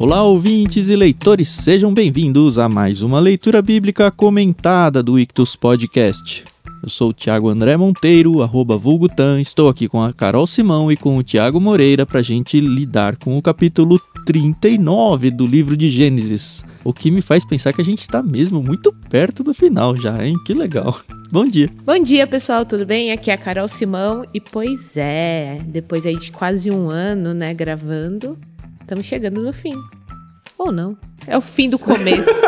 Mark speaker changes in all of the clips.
Speaker 1: Olá, ouvintes e leitores, sejam bem-vindos a mais uma leitura bíblica comentada do Ictus Podcast. Eu sou o Thiago André Monteiro, arroba Vulgutan, estou aqui com a Carol Simão e com o Tiago Moreira para gente lidar com o capítulo 39 do livro de Gênesis. O que me faz pensar que a gente está mesmo muito perto do final já, hein? Que legal. Bom dia.
Speaker 2: Bom dia, pessoal, tudo bem? Aqui é a Carol Simão e pois é, depois aí de quase um ano, né, gravando, estamos chegando no fim. Ou não? É o fim do começo.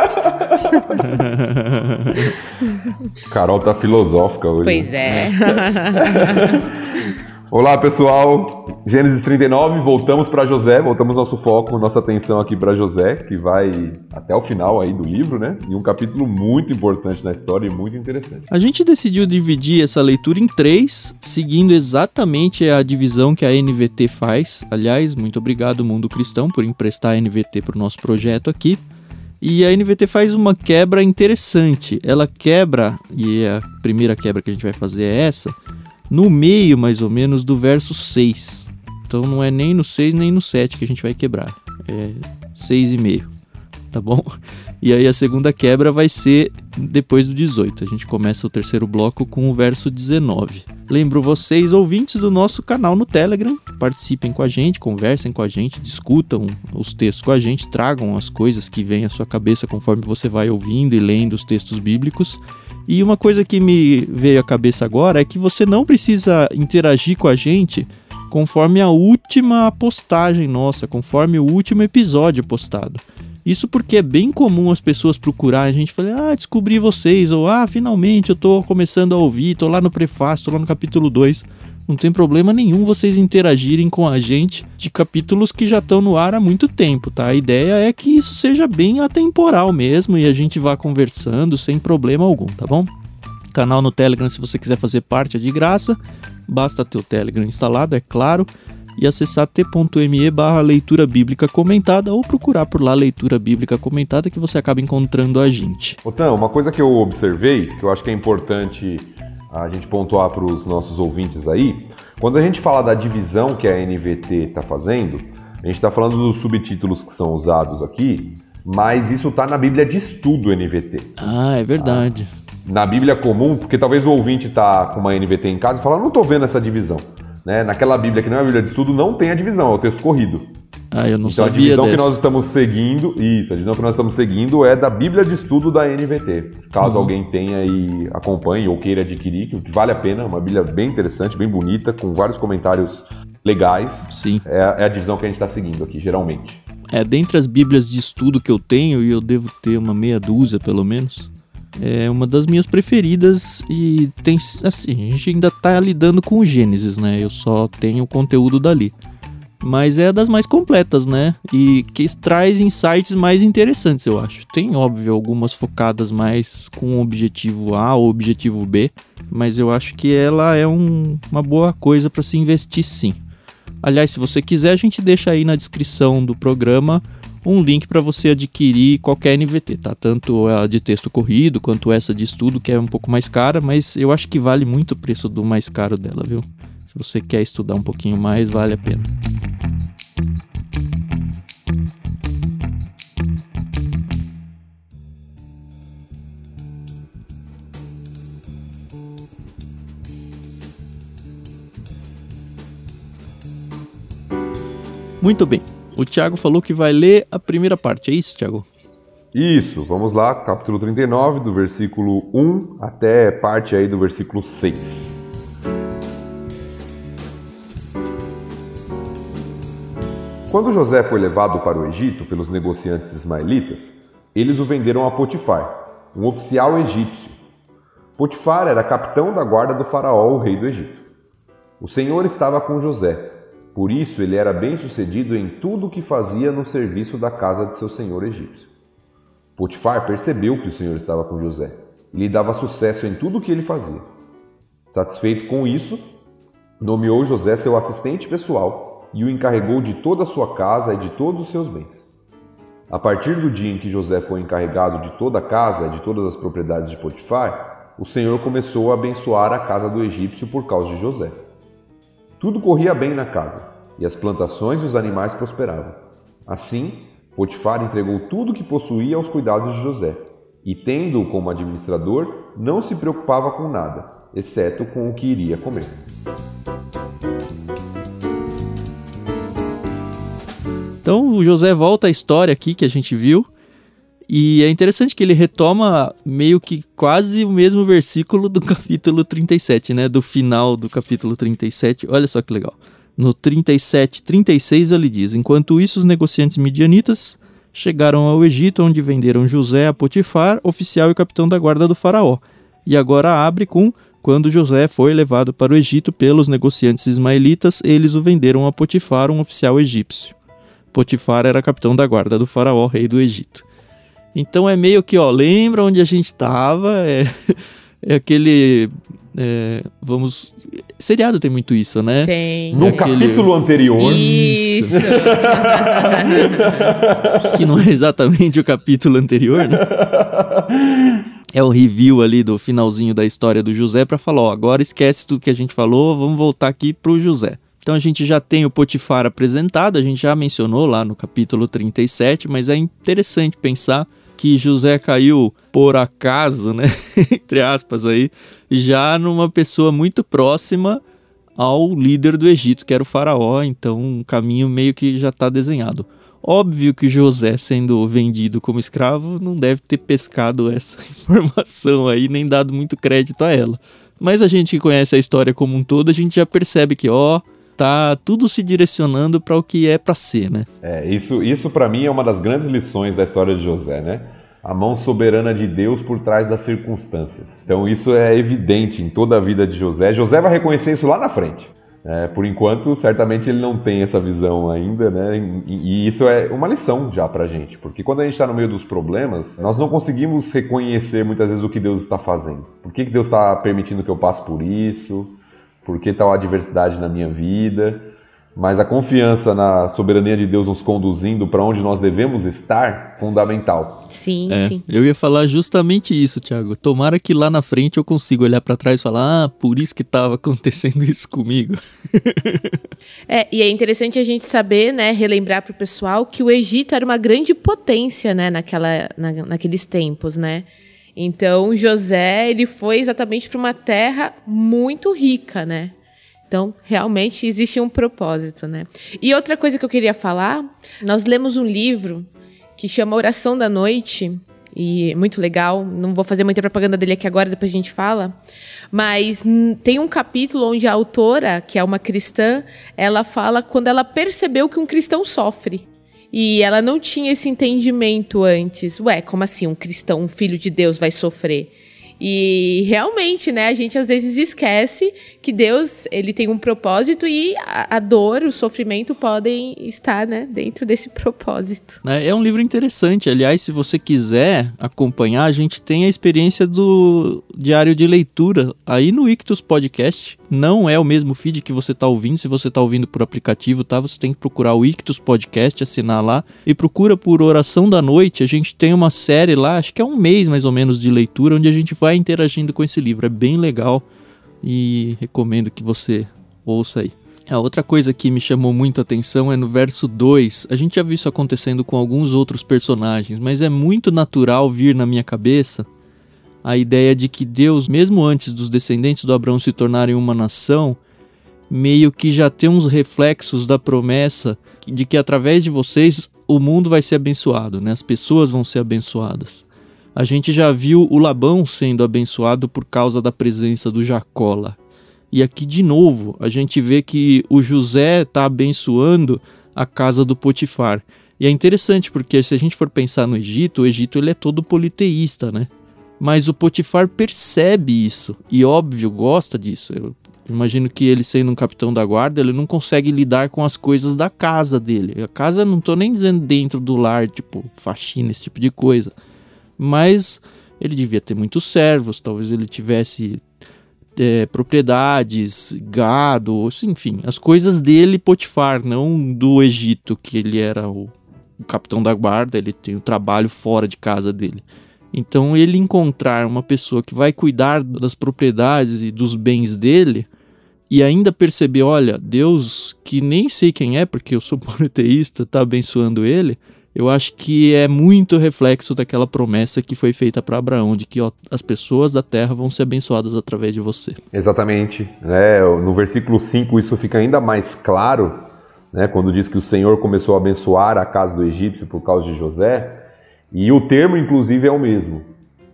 Speaker 3: Carol tá filosófica hoje.
Speaker 2: Pois é.
Speaker 3: Olá, pessoal. Gênesis 39, voltamos para José, voltamos nosso foco, nossa atenção aqui para José, que vai até o final aí do livro, né? E um capítulo muito importante na história e muito interessante.
Speaker 1: A gente decidiu dividir essa leitura em três, seguindo exatamente a divisão que a NVT faz. Aliás, muito obrigado, Mundo Cristão, por emprestar a NVT para o nosso projeto aqui. E a NVT faz uma quebra interessante. Ela quebra, e a primeira quebra que a gente vai fazer é essa no meio, mais ou menos, do verso 6. Então não é nem no 6 nem no 7 que a gente vai quebrar. É 6,5. Tá bom? E aí a segunda quebra vai ser depois do 18. A gente começa o terceiro bloco com o verso 19. Lembro vocês, ouvintes do nosso canal no Telegram, participem com a gente, conversem com a gente, discutam os textos com a gente, tragam as coisas que vêm à sua cabeça conforme você vai ouvindo e lendo os textos bíblicos. E uma coisa que me veio à cabeça agora é que você não precisa interagir com a gente conforme a última postagem nossa, conforme o último episódio postado. Isso porque é bem comum as pessoas procurarem a gente falar, ah, descobri vocês, ou ah, finalmente eu tô começando a ouvir, tô lá no prefácio, tô lá no capítulo 2. Não tem problema nenhum vocês interagirem com a gente de capítulos que já estão no ar há muito tempo, tá? A ideia é que isso seja bem atemporal mesmo e a gente vá conversando sem problema algum, tá bom? Canal no Telegram, se você quiser fazer parte, é de graça. Basta ter o Telegram instalado, é claro e acessar t.me barra leitura bíblica comentada ou procurar por lá leitura bíblica comentada que você acaba encontrando a gente.
Speaker 3: Otão, uma coisa que eu observei, que eu acho que é importante a gente pontuar para os nossos ouvintes aí, quando a gente fala da divisão que a NVT está fazendo, a gente está falando dos subtítulos que são usados aqui, mas isso está na Bíblia de Estudo NVT.
Speaker 1: Ah, é verdade.
Speaker 3: Na Bíblia comum, porque talvez o ouvinte está com uma NVT em casa e fala, não estou vendo essa divisão. Né? Naquela Bíblia que não é a Bíblia de Estudo, não tem a divisão, é o texto corrido.
Speaker 1: Ah, eu não
Speaker 3: então,
Speaker 1: sabia
Speaker 3: a divisão
Speaker 1: dessa.
Speaker 3: que nós estamos seguindo, isso, a divisão que nós estamos seguindo é da Bíblia de Estudo da NVT. Caso
Speaker 1: Uhum.
Speaker 3: alguém tenha e acompanhe ou queira adquirir, que vale a pena, uma Bíblia bem interessante, bem bonita, com vários comentários legais.
Speaker 1: Sim.
Speaker 3: É, a- é a divisão que a gente está seguindo aqui, geralmente.
Speaker 1: É, dentre as bíblias de estudo que eu tenho, e eu devo ter uma meia dúzia pelo menos, é uma das minhas preferidas e tem, assim, a gente ainda tá lidando com o Gênesis, né? Eu só tenho o conteúdo dali. Mas é das mais completas, né? E que traz insights mais interessantes, eu acho. Tem, óbvio, algumas focadas mais com objetivo A ou objetivo B, mas eu acho que ela é um- uma boa coisa para se investir sim. Aliás, se você quiser, a gente deixa aí na descrição do programa um link para você adquirir qualquer NVT, tá? Tanto a de texto corrido quanto essa de estudo, que é um pouco mais cara, mas eu acho que vale muito o preço do mais caro dela, viu? Se você quer estudar um pouquinho mais, vale a pena. Muito bem. O Thiago falou que vai ler a primeira parte, é isso, Thiago?
Speaker 3: Isso, vamos lá, capítulo 39, do versículo 1 até parte aí do versículo 6. Quando José foi levado para o Egito pelos negociantes ismaelitas, eles o venderam a Potifar, um oficial egípcio. Potifar era capitão da guarda do faraó, o rei do Egito. O Senhor estava com José, por isso ele era bem-sucedido em tudo o que fazia no serviço da casa de seu senhor egípcio. Potifar percebeu que o Senhor estava com José e lhe dava sucesso em tudo o que ele fazia. Satisfeito com isso, nomeou José seu assistente pessoal e o encarregou de toda a sua casa e de todos os seus bens. A partir do dia em que José foi encarregado de toda a casa e de todas as propriedades de Potifar, o Senhor começou a abençoar a casa do egípcio por causa de José. Tudo corria bem na casa, e as plantações e os animais prosperavam. Assim, Potifar entregou tudo o que possuía aos cuidados de José, e tendo-o como administrador, não se preocupava com nada, exceto com o que iria comer.
Speaker 1: Então o José volta à história aqui que a gente viu. E é interessante que ele retoma meio que quase o mesmo versículo do capítulo 37, né? Do final do capítulo 37. Olha só que legal. No 37, 36 ele diz: Enquanto isso, os negociantes midianitas chegaram ao Egito, onde venderam José a Potifar, oficial e capitão da guarda do Faraó. E agora abre com: Quando José foi levado para o Egito pelos negociantes ismaelitas, eles o venderam a Potifar, um oficial egípcio. Potifar era capitão da guarda do Faraó, rei do Egito. Então é meio que, ó, lembra onde a gente estava? É, é aquele. É, vamos. Seriado tem muito isso, né?
Speaker 2: Tem.
Speaker 3: No
Speaker 1: É aquele-
Speaker 3: capítulo anterior,
Speaker 2: Isso.
Speaker 1: Que não é exatamente o capítulo anterior, né? É o review ali do finalzinho da história do José para falar, ó, agora esquece tudo que a gente falou, vamos voltar aqui pro José. Então a gente já tem o Potifar apresentado, a gente já mencionou lá no capítulo 37, mas é interessante pensar que José caiu por acaso, né, entre aspas aí, já numa pessoa muito próxima ao líder do Egito, que era o faraó, então um caminho meio que já está desenhado. Óbvio que José, sendo vendido como escravo, não deve ter pescado essa informação aí, nem dado muito crédito a ela. Mas a gente que conhece a história como um todo, a gente já percebe que, ó, tá tudo se direcionando para o que é para ser, né?
Speaker 3: É, isso, isso para mim é uma das grandes lições da história de José, né? A mão soberana de Deus por trás das circunstâncias. Então isso é evidente em toda a vida de José. José vai reconhecer isso lá na frente. É, por enquanto, certamente ele não tem essa visão ainda, né? E, e isso é uma lição já pra gente, porque quando a gente está no meio dos problemas, nós não conseguimos reconhecer muitas vezes o que Deus está fazendo. Por que, que Deus está permitindo que eu passe por isso? Por que tal adversidade na minha vida? Mas a confiança na soberania de Deus nos conduzindo para onde nós devemos estar, fundamental.
Speaker 2: Sim,
Speaker 1: É,
Speaker 2: sim.
Speaker 1: eu ia falar justamente isso, Thiago. Tomara que lá na frente eu consiga olhar para trás e falar: "Ah, por isso que estava acontecendo isso comigo".
Speaker 2: É, e é interessante a gente saber, né, relembrar para o pessoal que o Egito era uma grande potência, né, naquela, na, naqueles tempos, né? Então, José, ele foi exatamente para uma terra muito rica, né? Então, realmente existe um propósito, né? E outra coisa que eu queria falar, nós lemos um livro que chama Oração da Noite, e é muito legal. Não vou fazer muita propaganda dele aqui agora, depois a gente fala. Mas tem um capítulo onde a autora, que é uma cristã, ela fala quando ela percebeu que um cristão sofre. E ela não tinha esse entendimento antes. Ué, como assim um cristão, um filho de Deus vai sofrer? E realmente, né, a gente às vezes esquece que Deus, ele tem um propósito e a, dor, o sofrimento podem estar, né, dentro desse propósito.
Speaker 1: né? É um livro interessante. Aliás, se você quiser acompanhar, a gente tem a experiência do diário de leitura aí no Ictus Podcast. Não é o mesmo feed que você está ouvindo. Se você está ouvindo por aplicativo, tá? Você tem que procurar o Ictus Podcast, assinar lá e procura por Oração da Noite. A gente tem uma série lá, acho que é um mês mais ou menos de leitura, onde a gente vai interagindo com esse livro. É bem legal e recomendo que você ouça aí. A outra coisa que me chamou muito a atenção é no verso 2. A gente já viu isso acontecendo com alguns outros personagens, mas é muito natural vir na minha cabeça a ideia de que Deus, mesmo antes dos descendentes do Abraão se tornarem uma nação, meio que já tem uns reflexos da promessa de que através de vocês o mundo vai ser abençoado, né? As pessoas vão ser abençoadas. A gente já viu o Labão sendo abençoado por causa da presença do Jacó lá. E aqui de novo, a gente vê que o José está abençoando a casa do Potifar. E é interessante porque se a gente for pensar no Egito, o Egito ele é todo politeísta, né? Mas o Potifar percebe isso e óbvio gosta disso. Eu imagino que ele sendo um capitão da guarda, ele não consegue lidar com as coisas da casa dele. A casa não tô nem dizendo dentro do lar, tipo faxina, esse tipo de coisa. Mas ele devia ter muitos servos, talvez ele tivesse é, propriedades, gado, enfim, as coisas dele, Potifar, não do Egito, que ele era o, o capitão da guarda, ele tem o trabalho fora de casa dele. Então, ele encontrar uma pessoa que vai cuidar das propriedades e dos bens dele e ainda perceber, olha, Deus, que nem sei quem é, porque eu sou politeísta, tá abençoando ele, eu acho que é muito reflexo daquela promessa que foi feita para Abraão, de que ó, as pessoas da terra vão ser abençoadas através de você.
Speaker 3: Exatamente. É, no versículo 5 isso fica ainda mais claro, né, quando diz que o Senhor começou a abençoar a casa do egípcio por causa de José, e o termo, inclusive, é o mesmo.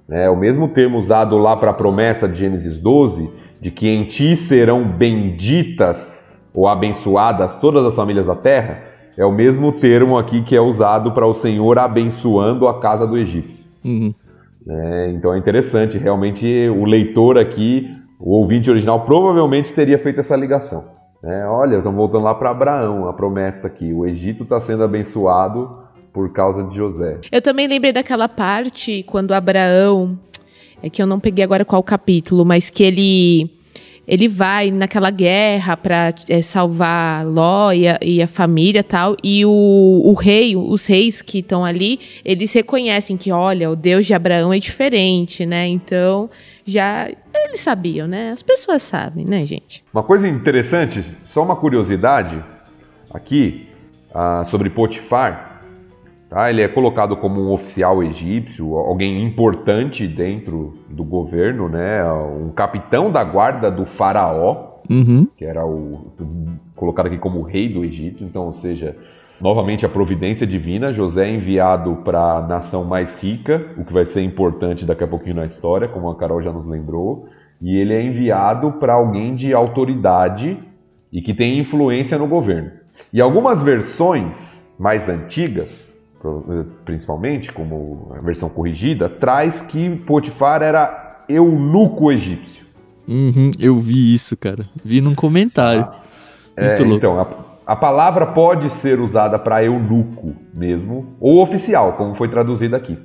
Speaker 3: É o mesmo termo usado lá para a promessa de Gênesis 12, de que em ti serão benditas ou abençoadas todas as famílias da terra é o mesmo termo aqui que é usado para o Senhor abençoando a casa do Egito. Uhum. É, então é interessante, realmente o leitor aqui, o ouvinte original, provavelmente teria feito essa ligação. É, olha, estamos voltando lá para Abraão, a promessa aqui: o Egito está sendo abençoado por causa de José.
Speaker 2: Eu também lembrei daquela parte quando Abraão, é que eu não peguei agora qual capítulo, mas que ele ele vai naquela guerra para é, salvar Ló e a, e a, família tal. E o, o rei, os reis que estão ali, eles reconhecem que, olha, o Deus de Abraão é diferente, né? Então, já eles sabiam, né? As pessoas sabem, né, gente?
Speaker 3: Uma coisa interessante, só uma curiosidade aqui uh, sobre Potifar. Tá? Ele é colocado como um oficial egípcio, alguém importante dentro do governo, né? um capitão da guarda do faraó, uhum. que era o colocado aqui como rei do Egito. Então, ou seja, novamente a providência divina. José é enviado para a nação mais rica, o que vai ser importante daqui a pouquinho na história, como a Carol já nos lembrou. E ele é enviado para alguém de autoridade e que tem influência no governo. E algumas versões mais antigas principalmente, como a versão corrigida, traz que Potifar era eunuco egípcio.
Speaker 1: Uhum, eu vi isso, cara. Vi num comentário. Ah,
Speaker 3: é, então, a, a, palavra pode ser usada para eunuco mesmo, ou oficial, como foi traduzido aqui.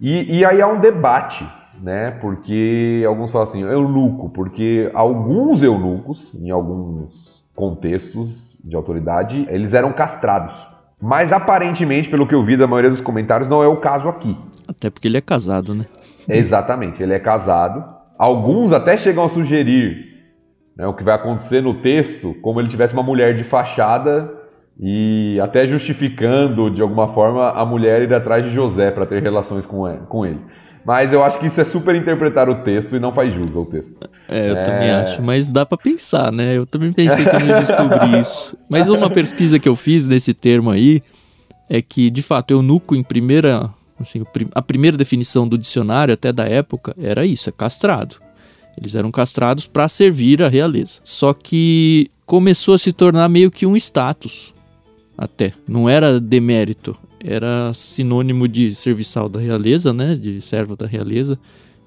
Speaker 3: E, e aí há um debate, né? Porque alguns falam assim, eunuco, porque alguns eunucos, em alguns contextos de autoridade, eles eram castrados. Mas aparentemente, pelo que eu vi da maioria dos comentários, não é o caso aqui.
Speaker 1: Até porque ele é casado, né?
Speaker 3: Exatamente, ele é casado. Alguns até chegam a sugerir né, o que vai acontecer no texto, como ele tivesse uma mulher de fachada e até justificando de alguma forma a mulher ir atrás de José para ter relações com ele. Mas eu acho que isso é super interpretar o texto e não faz jus ao texto.
Speaker 1: É, eu é... também acho. Mas dá para pensar, né? Eu também pensei quando eu descobri isso. Mas uma pesquisa que eu fiz nesse termo aí é que, de fato, eunuco em primeira. Assim, a primeira definição do dicionário, até da época, era isso: é castrado. Eles eram castrados para servir a realeza. Só que começou a se tornar meio que um status. Até. Não era demérito era sinônimo de serviçal da realeza, né, de servo da realeza.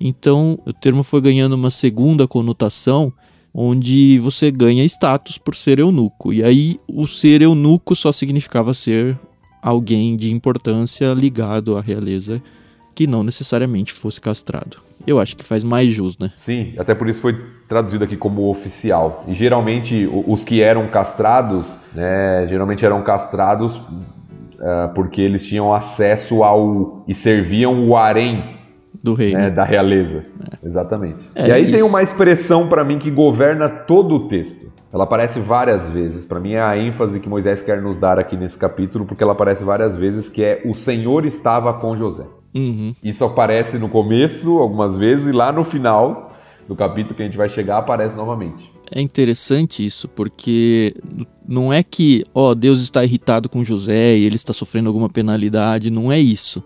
Speaker 1: Então, o termo foi ganhando uma segunda conotação, onde você ganha status por ser eunuco. E aí, o ser eunuco só significava ser alguém de importância ligado à realeza, que não necessariamente fosse castrado. Eu acho que faz mais jus, né?
Speaker 3: Sim, até por isso foi traduzido aqui como oficial. E geralmente os que eram castrados, né, geralmente eram castrados uh, porque eles tinham acesso ao e serviam o harém
Speaker 1: do rei, né,
Speaker 3: né? da realeza. É. Exatamente. É, e aí isso. tem uma expressão para mim que governa todo o texto. Ela aparece várias vezes. Para mim é a ênfase que Moisés quer nos dar aqui nesse capítulo, porque ela aparece várias vezes, que é o Senhor estava com José. Uhum. Isso aparece no começo algumas vezes e lá no final do capítulo que a gente vai chegar aparece novamente
Speaker 1: é interessante isso, porque não é que, ó, Deus está irritado com José e ele está sofrendo alguma penalidade, não é isso.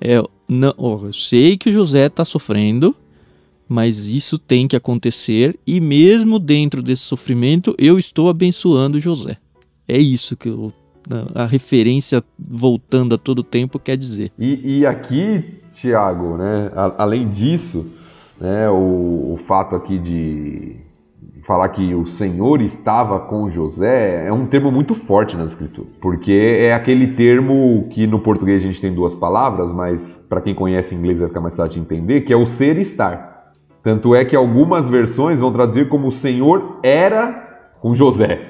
Speaker 1: É, não, ó, eu sei que o José está sofrendo, mas isso tem que acontecer e mesmo dentro desse sofrimento eu estou abençoando José. É isso que eu, a referência voltando a todo tempo quer dizer.
Speaker 3: E, e aqui, Tiago, né, além disso, né, o, o fato aqui de falar que o Senhor estava com José é um termo muito forte nas escrituras, porque é aquele termo que no português a gente tem duas palavras, mas para quem conhece inglês vai ficar mais fácil de entender, que é o ser e estar. Tanto é que algumas versões vão traduzir como o Senhor era com José.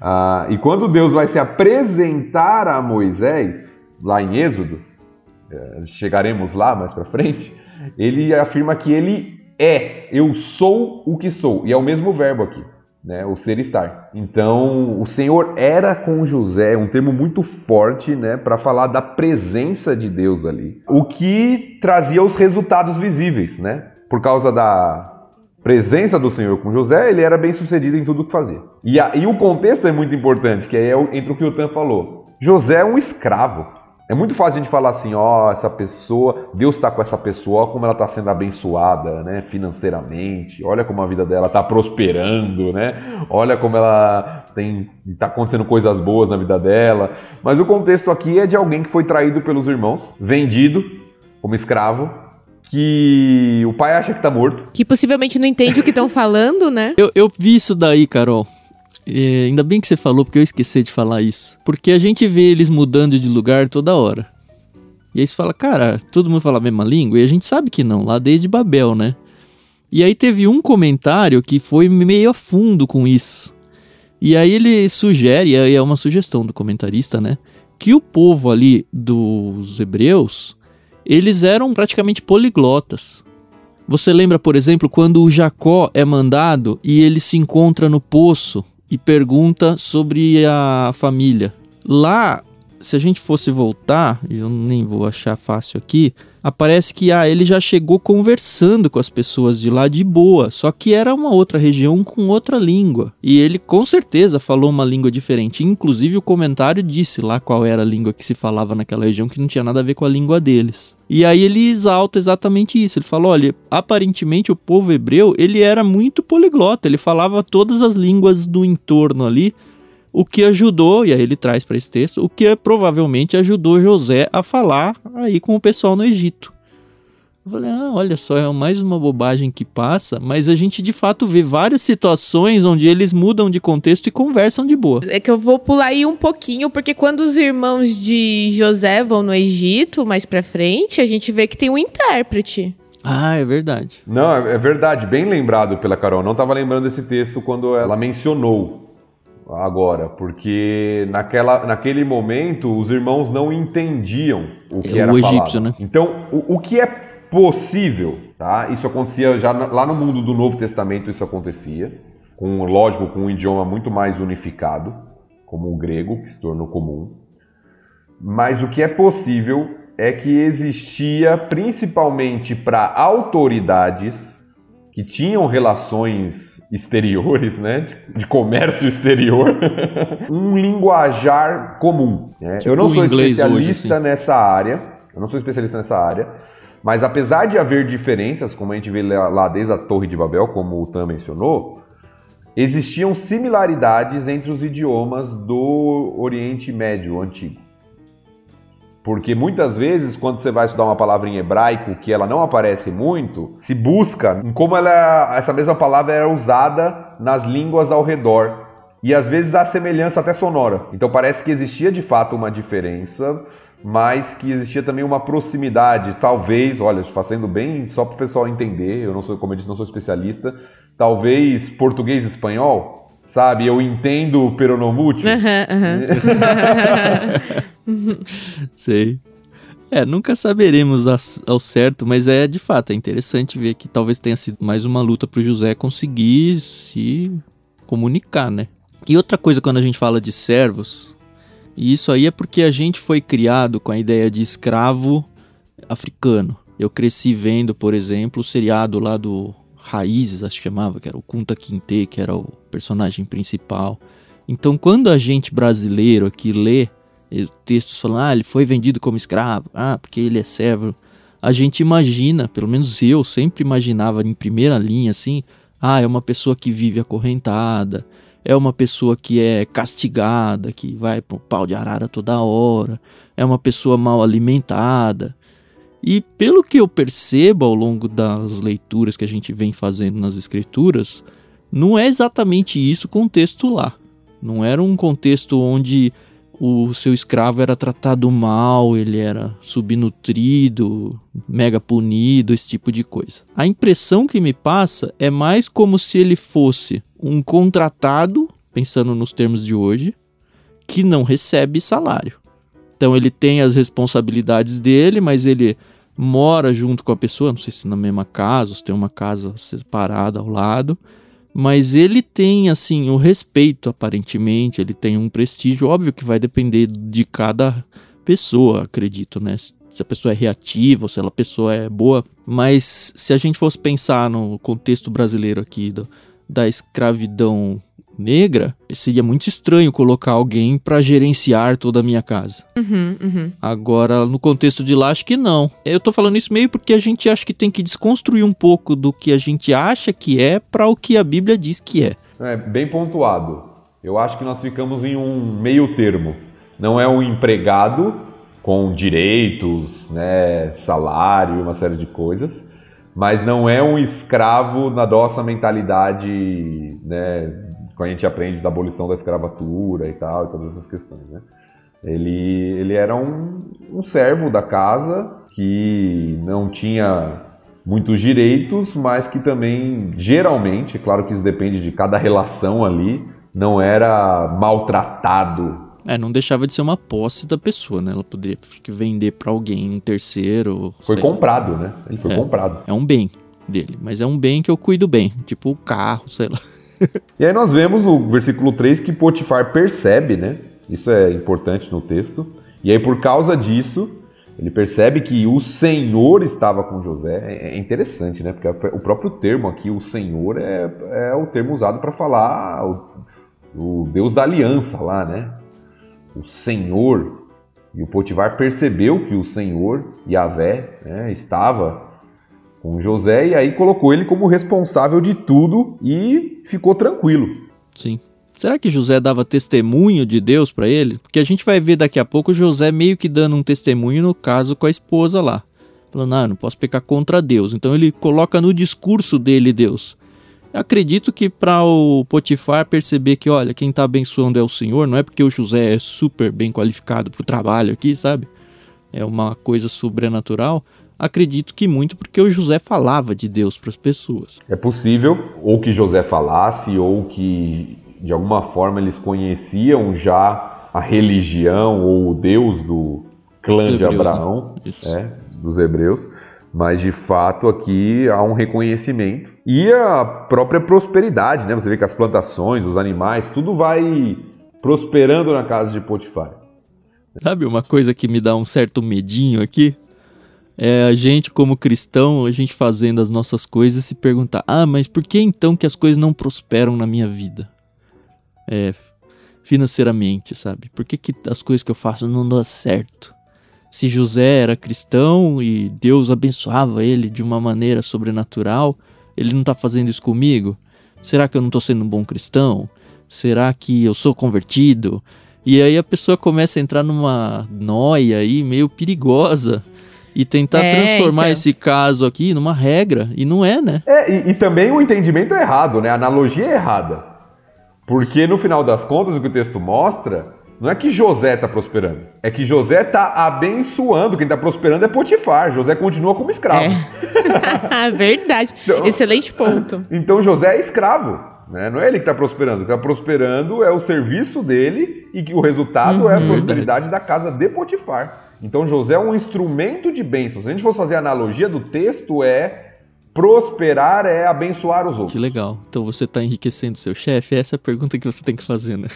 Speaker 3: Ah, e quando Deus vai se apresentar a Moisés, lá em Êxodo, eh, chegaremos lá mais para frente, ele afirma que ele é, eu sou o que sou. E é o mesmo verbo aqui. né, o ser estar. Então, o Senhor era com José, é um termo muito forte, né, para falar da presença de Deus ali. O que trazia os resultados visíveis, né? Por causa da presença do Senhor com José, ele era bem sucedido em tudo que fazia. E, e o contexto é muito importante, que é entre o que o Tan falou. José é um escravo. É muito fácil a gente falar assim, ó, oh, essa pessoa, Deus está com essa pessoa, olha como ela está sendo abençoada, né, financeiramente, olha como a vida dela está prosperando, né, olha como ela tem, está acontecendo coisas boas na vida dela. Mas o contexto aqui é de alguém que foi traído pelos irmãos, vendido como escravo, que o pai acha que está morto.
Speaker 2: Que possivelmente não entende o que estão falando, né?
Speaker 1: Eu, eu vi isso daí, Carol. É, ainda bem que você falou, porque eu esqueci de falar isso. Porque a gente vê eles mudando de lugar toda hora. E aí você fala, cara, todo mundo fala a mesma língua? E a gente sabe que não, lá desde Babel, né? E aí teve um comentário que foi meio a fundo com isso. E aí ele sugere, e é uma sugestão do comentarista, né? Que o povo ali dos hebreus, eles eram praticamente poliglotas. Você lembra, por exemplo, quando o Jacó é mandado e ele se encontra no poço e pergunta sobre a família. Lá, se a gente fosse voltar, eu nem vou achar fácil aqui, aparece que ah, ele já chegou conversando com as pessoas de lá de boa, só que era uma outra região com outra língua. E ele com certeza falou uma língua diferente. Inclusive o comentário disse lá qual era a língua que se falava naquela região que não tinha nada a ver com a língua deles. E aí ele exalta exatamente isso. Ele fala: olha, aparentemente o povo hebreu ele era muito poliglota, ele falava todas as línguas do entorno ali o que ajudou, e aí ele traz para esse texto, o que provavelmente ajudou José a falar aí com o pessoal no Egito. Eu falei, ah, olha só, é mais uma bobagem que passa, mas a gente de fato vê várias situações onde eles mudam de contexto e conversam de boa.
Speaker 2: É que eu vou pular aí um pouquinho, porque quando os irmãos de José vão no Egito, mais pra frente, a gente vê que tem um intérprete.
Speaker 1: Ah, é verdade.
Speaker 3: Não, é verdade, bem lembrado pela Carol. Não estava lembrando desse texto quando ela mencionou agora, porque naquela, naquele momento os irmãos não entendiam o que é era o egípcio, falado. né? Então, o, o que é possível, tá? Isso acontecia já lá no mundo do Novo Testamento, isso acontecia, com lógico com um idioma muito mais unificado, como o grego, que se tornou comum. Mas o que é possível é que existia principalmente para autoridades que tinham relações exteriores, né, de comércio exterior, um linguajar comum. Né? Tipo eu não sou especialista hoje, assim. nessa área, eu não sou especialista nessa área, mas apesar de haver diferenças, como a gente vê lá desde a Torre de Babel, como o Tam mencionou, existiam similaridades entre os idiomas do Oriente Médio antigo. Porque muitas vezes, quando você vai estudar uma palavra em hebraico que ela não aparece muito, se busca em como ela, essa mesma palavra era usada nas línguas ao redor. E às vezes há semelhança até sonora. Então parece que existia de fato uma diferença, mas que existia também uma proximidade. Talvez, olha, fazendo bem só para o pessoal entender, eu não sou, como eu disse, não sou especialista, talvez português e espanhol sabe? Eu entendo o peronomútil. Uhum,
Speaker 1: uhum. Sei. É, nunca saberemos ao certo, mas é de fato, é interessante ver que talvez tenha sido mais uma luta pro José conseguir se comunicar, né? E outra coisa quando a gente fala de servos, e isso aí é porque a gente foi criado com a ideia de escravo africano. Eu cresci vendo, por exemplo, o seriado lá do Raízes, acho que chamava, que era o Kunta Kinte, que era o personagem principal. Então, quando a gente brasileiro aqui lê textos falando, ah, ele foi vendido como escravo, ah, porque ele é servo, a gente imagina, pelo menos eu sempre imaginava em primeira linha assim, ah, é uma pessoa que vive acorrentada, é uma pessoa que é castigada, que vai pro pau de arara toda hora, é uma pessoa mal alimentada. E pelo que eu percebo ao longo das leituras que a gente vem fazendo nas escrituras, não é exatamente isso o contexto lá. Não era um contexto onde o seu escravo era tratado mal, ele era subnutrido, mega punido, esse tipo de coisa. A impressão que me passa é mais como se ele fosse um contratado, pensando nos termos de hoje, que não recebe salário. Então ele tem as responsabilidades dele, mas ele mora junto com a pessoa, não sei se na mesma casa, se tem uma casa separada ao lado, Mas ele tem, assim, o respeito, aparentemente, ele tem um prestígio. Óbvio que vai depender de cada pessoa, acredito, né? Se a pessoa é reativa ou se a pessoa é boa. Mas se a gente fosse pensar no contexto brasileiro aqui do, da escravidão negra, seria muito estranho colocar alguém para gerenciar toda a minha casa.
Speaker 2: Uhum, uhum.
Speaker 1: Agora, no contexto de lá, acho que não. Eu tô falando isso meio porque a gente acha que tem que desconstruir um pouco do que a gente acha que é para o que a Bíblia diz que é.
Speaker 3: É bem pontuado. Eu acho que nós ficamos em um meio termo. Não é um empregado com direitos, né, salário, uma série de coisas, mas não é um escravo na nossa mentalidade, né, quando a gente aprende da abolição da escravatura e tal, e todas essas questões, né? Ele, ele era um, um servo da casa que não tinha muitos direitos, mas que também, geralmente, claro que isso depende de cada relação ali, não era maltratado.
Speaker 1: É, não deixava de ser uma posse da pessoa, né? Ela poderia vender para alguém, um terceiro.
Speaker 3: Foi comprado, lá. né? Ele foi
Speaker 1: é,
Speaker 3: comprado.
Speaker 1: É um bem dele, mas é um bem que eu cuido bem, tipo o carro, sei lá
Speaker 3: e aí nós vemos no versículo 3 que Potifar percebe, né? Isso é importante no texto. E aí por causa disso, ele percebe que o Senhor estava com José. É, é interessante, né? Porque o próprio termo aqui, o Senhor, é, é o termo usado para falar o, o, Deus da aliança lá, né? O Senhor. E o Potifar percebeu que o Senhor, Yahvé, né, estava com José e aí colocou ele como responsável de tudo e ficou tranquilo.
Speaker 1: Sim. Será que José dava testemunho de Deus para ele? Porque a gente vai ver daqui a pouco José meio que dando um testemunho no caso com a esposa lá. Falando, ah, não posso pecar contra Deus. Então ele coloca no discurso dele Deus. Eu acredito que para o Potifar perceber que, olha, quem está abençoando é o Senhor, não é porque o José é super bem qualificado para o trabalho aqui, sabe? É uma coisa sobrenatural. Acredito que muito porque o José falava de Deus para as pessoas.
Speaker 3: É possível, ou que José falasse, ou que de alguma forma eles conheciam já a religião ou o Deus do clã de Hebreus, né? Abraão, né? dos hebreus, mas de fato aqui há um reconhecimento e a própria prosperidade, né? Você vê que as plantações, os animais, tudo vai prosperando na casa de Potifar.
Speaker 1: Sabe uma coisa que me dá um certo medinho aqui? É a gente como cristão, a gente fazendo as nossas coisas se perguntar: "Ah, mas por que então que as coisas não prosperam na minha vida?" É, financeiramente, sabe? Por que, que as coisas que eu faço não dão certo? Se José era cristão e Deus abençoava ele de uma maneira sobrenatural, ele não está fazendo isso comigo? Será que eu não estou sendo um bom cristão? Será que eu sou convertido? E aí a pessoa começa a entrar numa noia aí meio perigosa e tentar é, transformar então. esse caso aqui numa regra, e não é, né?
Speaker 3: É, e, e, também o entendimento é errado, né? A analogia é errada. Porque no final das contas, o que o texto mostra, não é que José está prosperando, é que José está abençoando, quem está prosperando é Potifar, José continua como escravo.
Speaker 2: É. Verdade, então, excelente ponto.
Speaker 3: Então José é escravo. Né? Não é ele que está prosperando. O que está prosperando é o serviço dele e que o resultado uhum, é a uhum. prosperidade da casa de Potifar. Então José é um instrumento de bênção. Se a gente fosse fazer a analogia do texto, é prosperar é abençoar os outros.
Speaker 1: Que legal. Então você está enriquecendo seu chefe? Essa é a pergunta que você tem que fazer, né?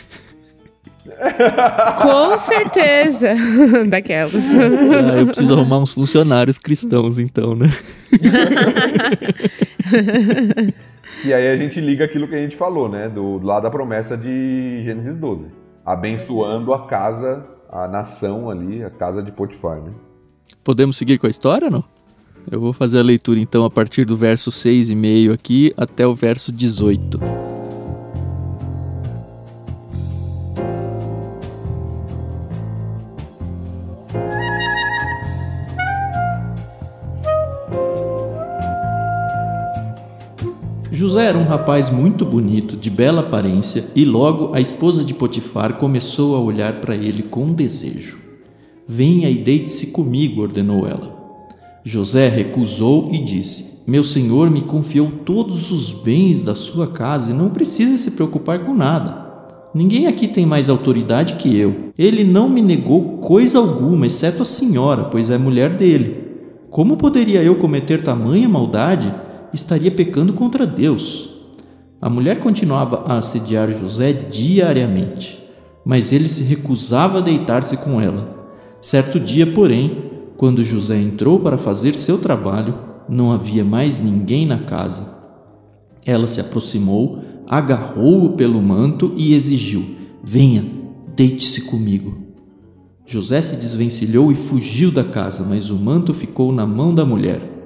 Speaker 2: Com certeza. Daquelas.
Speaker 1: Ah, eu preciso arrumar uns funcionários cristãos, então, né?
Speaker 3: E aí a gente liga aquilo que a gente falou, né? Do, do lado da promessa de Gênesis 12. Abençoando a casa, a nação ali, a casa de Potifar, né?
Speaker 1: Podemos seguir com a história, não? Eu vou fazer a leitura então a partir do verso 6 e meio aqui até o verso 18. José era um rapaz muito bonito, de bela aparência, e logo a esposa de Potifar começou a olhar para ele com desejo. Venha e deite-se comigo, ordenou ela. José recusou e disse: Meu senhor me confiou todos os bens da sua casa e não precisa se preocupar com nada. Ninguém aqui tem mais autoridade que eu. Ele não me negou coisa alguma, exceto a senhora, pois é mulher dele. Como poderia eu cometer tamanha maldade? Estaria pecando contra Deus. A mulher continuava a assediar José diariamente, mas ele se recusava a deitar-se com ela. Certo dia, porém, quando José entrou para fazer seu trabalho, não havia mais ninguém na casa. Ela se aproximou, agarrou-o pelo manto e exigiu: Venha, deite-se comigo. José se desvencilhou e fugiu da casa, mas o manto ficou na mão da mulher.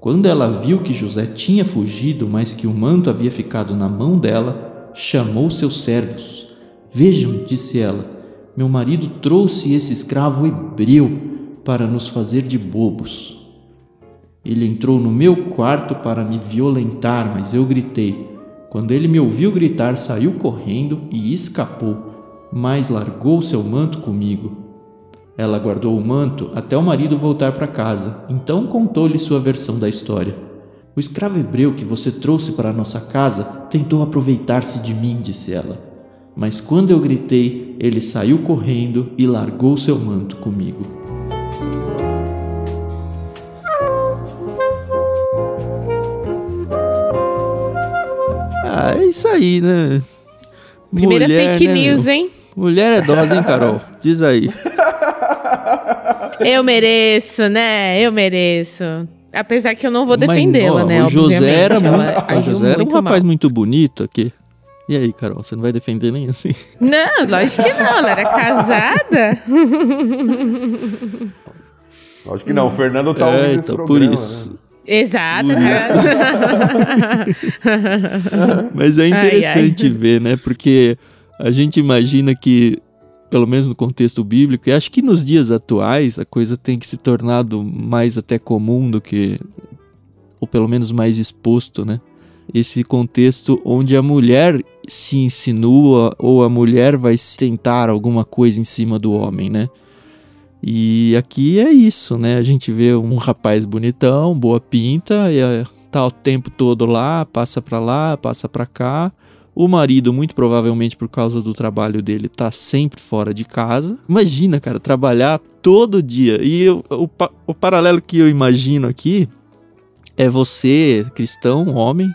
Speaker 1: Quando ela viu que José tinha fugido, mas que o manto havia ficado na mão dela, chamou seus servos. Vejam, disse ela, meu marido trouxe esse escravo hebreu para nos fazer de bobos. Ele entrou no meu quarto para me violentar, mas eu gritei. Quando ele me ouviu gritar, saiu correndo e escapou, mas largou seu manto comigo. Ela guardou o manto até o marido voltar para casa, então contou-lhe sua versão da história. O escravo hebreu que você trouxe para nossa casa tentou aproveitar-se de mim, disse ela. Mas quando eu gritei, ele saiu correndo e largou seu manto comigo. Ah, é isso aí, né?
Speaker 2: Primeira Mulher, fake né, news, meu? hein?
Speaker 1: Mulher é dose, hein, Carol? Diz aí.
Speaker 2: Eu mereço, né? Eu mereço. Apesar que eu não vou defendê-la, né?
Speaker 1: O José era, muito, o José era um rapaz muito bonito aqui. E aí, Carol, você não vai defender nem assim?
Speaker 2: Não, lógico que não. Ela era casada.
Speaker 3: Lógico que não. O Fernando tá
Speaker 1: é, então, programa, por isso. Né?
Speaker 2: Exato. Por
Speaker 1: isso. Mas é interessante ai, ai. ver, né? Porque a gente imagina que pelo menos no contexto bíblico, e acho que nos dias atuais a coisa tem que se tornado mais até comum do que, ou pelo menos mais exposto, né? Esse contexto onde a mulher se insinua ou a mulher vai tentar alguma coisa em cima do homem, né? E aqui é isso, né? A gente vê um rapaz bonitão, boa pinta, e é, tá o tempo todo lá, passa pra lá, passa pra cá o marido, muito provavelmente por causa do trabalho dele, tá sempre fora de casa. Imagina, cara, trabalhar todo dia. E eu, o, o paralelo que eu imagino aqui é você, cristão, homem,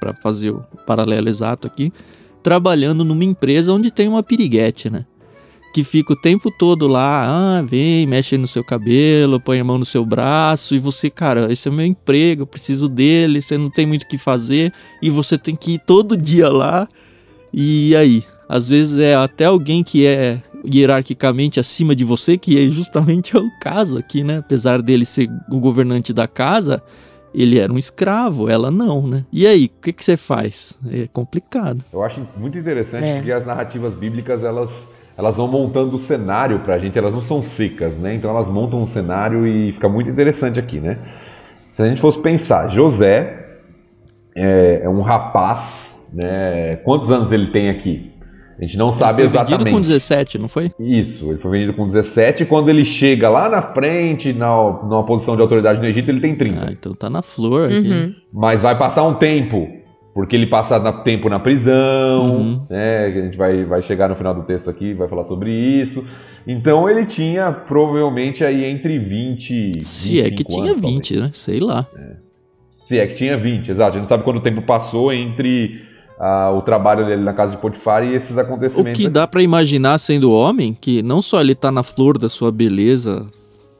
Speaker 1: para fazer o paralelo exato aqui, trabalhando numa empresa onde tem uma piriguete, né? Que fica o tempo todo lá, ah, vem, mexe no seu cabelo, põe a mão no seu braço, e você, cara, esse é o meu emprego, eu preciso dele, você não tem muito o que fazer, e você tem que ir todo dia lá. E aí? Às vezes é até alguém que é hierarquicamente acima de você, que é justamente é o caso aqui, né? Apesar dele ser o governante da casa, ele era um escravo, ela não, né? E aí, o que, que você faz? É complicado.
Speaker 3: Eu acho muito interessante é. porque as narrativas bíblicas, elas elas vão montando o cenário para a gente, elas não são secas, né? Então elas montam um cenário e fica muito interessante aqui, né? Se a gente fosse pensar, José é, é um rapaz, né? Quantos anos ele tem aqui? A gente não ele sabe
Speaker 1: foi
Speaker 3: exatamente.
Speaker 1: vendido com 17, não foi?
Speaker 3: Isso, ele foi vendido com 17 e quando ele chega lá na frente, na, numa posição de autoridade no Egito, ele tem 30.
Speaker 1: Ah, então tá na flor aqui. Uhum.
Speaker 3: Mas vai passar um tempo porque ele passa tempo na prisão, uhum. né? A gente vai, vai chegar no final do texto aqui, vai falar sobre isso. Então ele tinha provavelmente aí entre 20
Speaker 1: Se é que tinha 20, talvez. né? Sei lá. É.
Speaker 3: Se é que tinha 20, exato. A gente não sabe quando o tempo passou entre ah, o trabalho dele na casa de Potifar e esses acontecimentos.
Speaker 1: O que dá para imaginar sendo homem, que não só ele tá na flor da sua beleza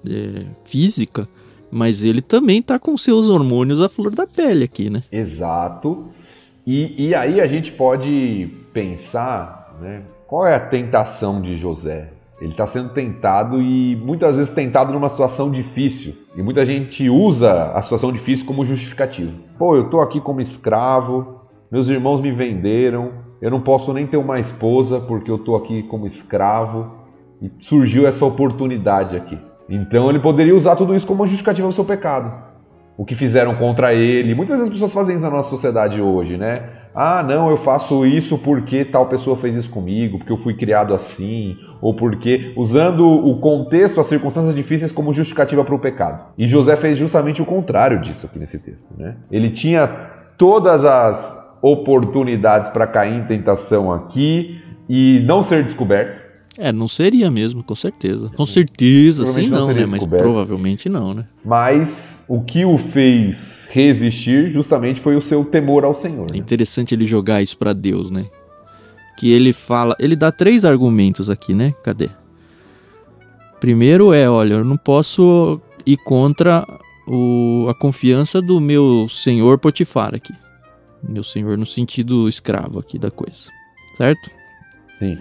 Speaker 1: é, física, mas ele também tá com seus hormônios à flor da pele aqui, né?
Speaker 3: Exato. E, e aí a gente pode pensar, né, qual é a tentação de José? Ele está sendo tentado e muitas vezes tentado numa situação difícil. E muita gente usa a situação difícil como justificativo. Pô, eu estou aqui como escravo, meus irmãos me venderam, eu não posso nem ter uma esposa porque eu estou aqui como escravo. E surgiu essa oportunidade aqui. Então ele poderia usar tudo isso como justificativa do seu pecado o que fizeram contra ele. Muitas vezes as pessoas fazem isso na nossa sociedade hoje, né? Ah, não, eu faço isso porque tal pessoa fez isso comigo, porque eu fui criado assim, ou porque usando o contexto, as circunstâncias difíceis como justificativa para o pecado. E José fez justamente o contrário disso aqui nesse texto, né? Ele tinha todas as oportunidades para cair em tentação aqui e não ser descoberto.
Speaker 1: É, não seria mesmo, com certeza. Com certeza, sim, não, né? Mas provavelmente não, né?
Speaker 3: Mas o que o fez resistir justamente foi o seu temor ao Senhor.
Speaker 1: É interessante ele jogar isso para Deus, né? Que ele fala, ele dá três argumentos aqui, né? Cadê? Primeiro é, olha, eu não posso ir contra o, a confiança do meu senhor Potifar aqui. Meu senhor no sentido escravo aqui da coisa. Certo?
Speaker 3: Sim.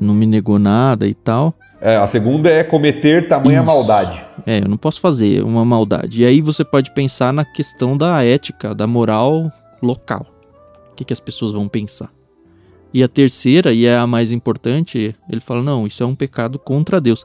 Speaker 1: Não me negou nada e tal.
Speaker 3: É, a segunda é cometer tamanha
Speaker 1: Isso.
Speaker 3: maldade.
Speaker 1: É, eu não posso fazer uma maldade. E aí você pode pensar na questão da ética, da moral local. O que, que as pessoas vão pensar? E a terceira, e é a mais importante, ele fala: não, isso é um pecado contra Deus.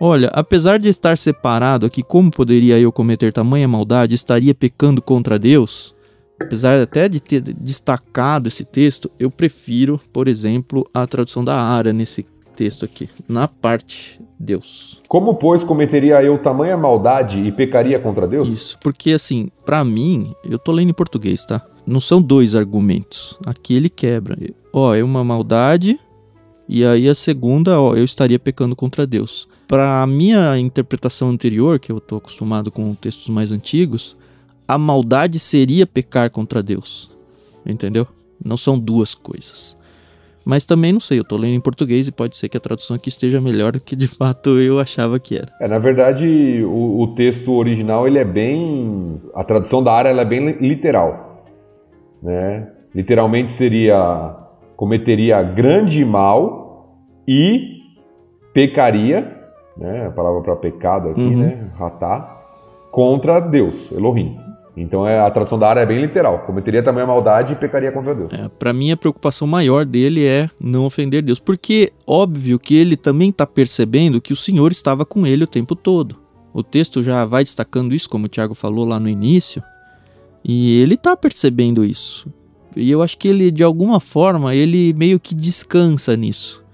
Speaker 1: Olha, apesar de estar separado aqui, como poderia eu cometer tamanha maldade? Estaria pecando contra Deus? Apesar até de ter destacado esse texto, eu prefiro, por exemplo, a tradução da Ara nesse texto aqui, na parte Deus.
Speaker 3: Como, pois, cometeria eu tamanha maldade e pecaria contra Deus?
Speaker 1: Isso, porque assim, pra mim, eu tô lendo em português, tá? Não são dois argumentos. Aqui ele quebra. Ó, é uma maldade, e aí a segunda, ó, eu estaria pecando contra Deus. Pra minha interpretação anterior, que eu tô acostumado com textos mais antigos, a maldade seria pecar contra Deus. Entendeu? Não são duas coisas. Mas também não sei, eu tô lendo em português e pode ser que a tradução aqui esteja melhor do que de fato eu achava que era.
Speaker 3: É, na verdade, o, o texto original ele é bem. A tradução da área é bem literal. Né? Literalmente seria cometeria grande mal e pecaria, né? A palavra para pecado aqui,
Speaker 1: Uhum.
Speaker 3: né? Ratá, contra Deus, Elohim. Então é, a tradução da área é bem literal. Cometeria também a maldade e pecaria contra Deus.
Speaker 1: É, para mim a preocupação maior dele é não ofender Deus, porque óbvio que ele também está percebendo que o Senhor estava com ele o tempo todo. O texto já vai destacando isso, como o Tiago falou lá no início, e ele está percebendo isso. E eu acho que ele de alguma forma ele meio que descansa nisso.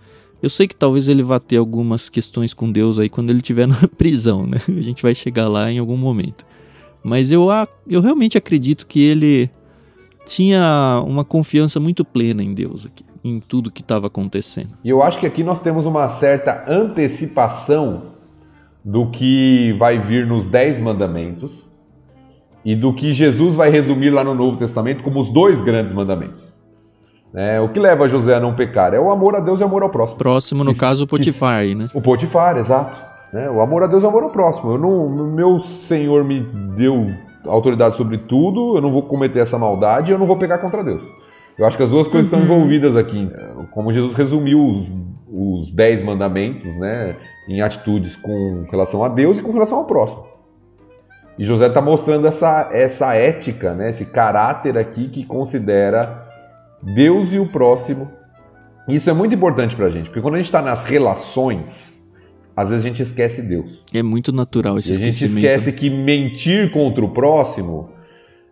Speaker 1: Eu sei que talvez ele vá ter algumas questões com Deus aí quando ele estiver na prisão, né? A gente vai chegar lá em algum momento. Mas eu, eu realmente acredito que ele tinha uma confiança muito plena em Deus aqui, em tudo que estava acontecendo.
Speaker 3: E eu acho que aqui nós temos uma certa antecipação do que vai vir nos Dez Mandamentos e do que Jesus vai resumir lá no Novo Testamento como os dois grandes mandamentos. né? o que leva José a não pecar é o amor a Deus e o amor ao próximo.
Speaker 1: Próximo, no caso, o Potifar aí, né?
Speaker 3: O Potifar, exato. Né? O amor a Deus e o amor ao próximo. Eu não, meu Senhor me deu autoridade sobre tudo, eu não vou cometer essa maldade, eu não vou pegar contra Deus. Eu acho que as duas coisas estão envolvidas aqui. Como Jesus resumiu os, os dez mandamentos, né, em atitudes com relação a Deus e com relação ao próximo. E José está mostrando essa, essa ética, né, esse caráter aqui que considera Deus e o próximo. Isso é muito importante para a gente, porque quando a gente está nas relações, às vezes a gente esquece Deus.
Speaker 1: É muito natural esse
Speaker 3: E a gente
Speaker 1: esquecimento.
Speaker 3: esquece que mentir contra o próximo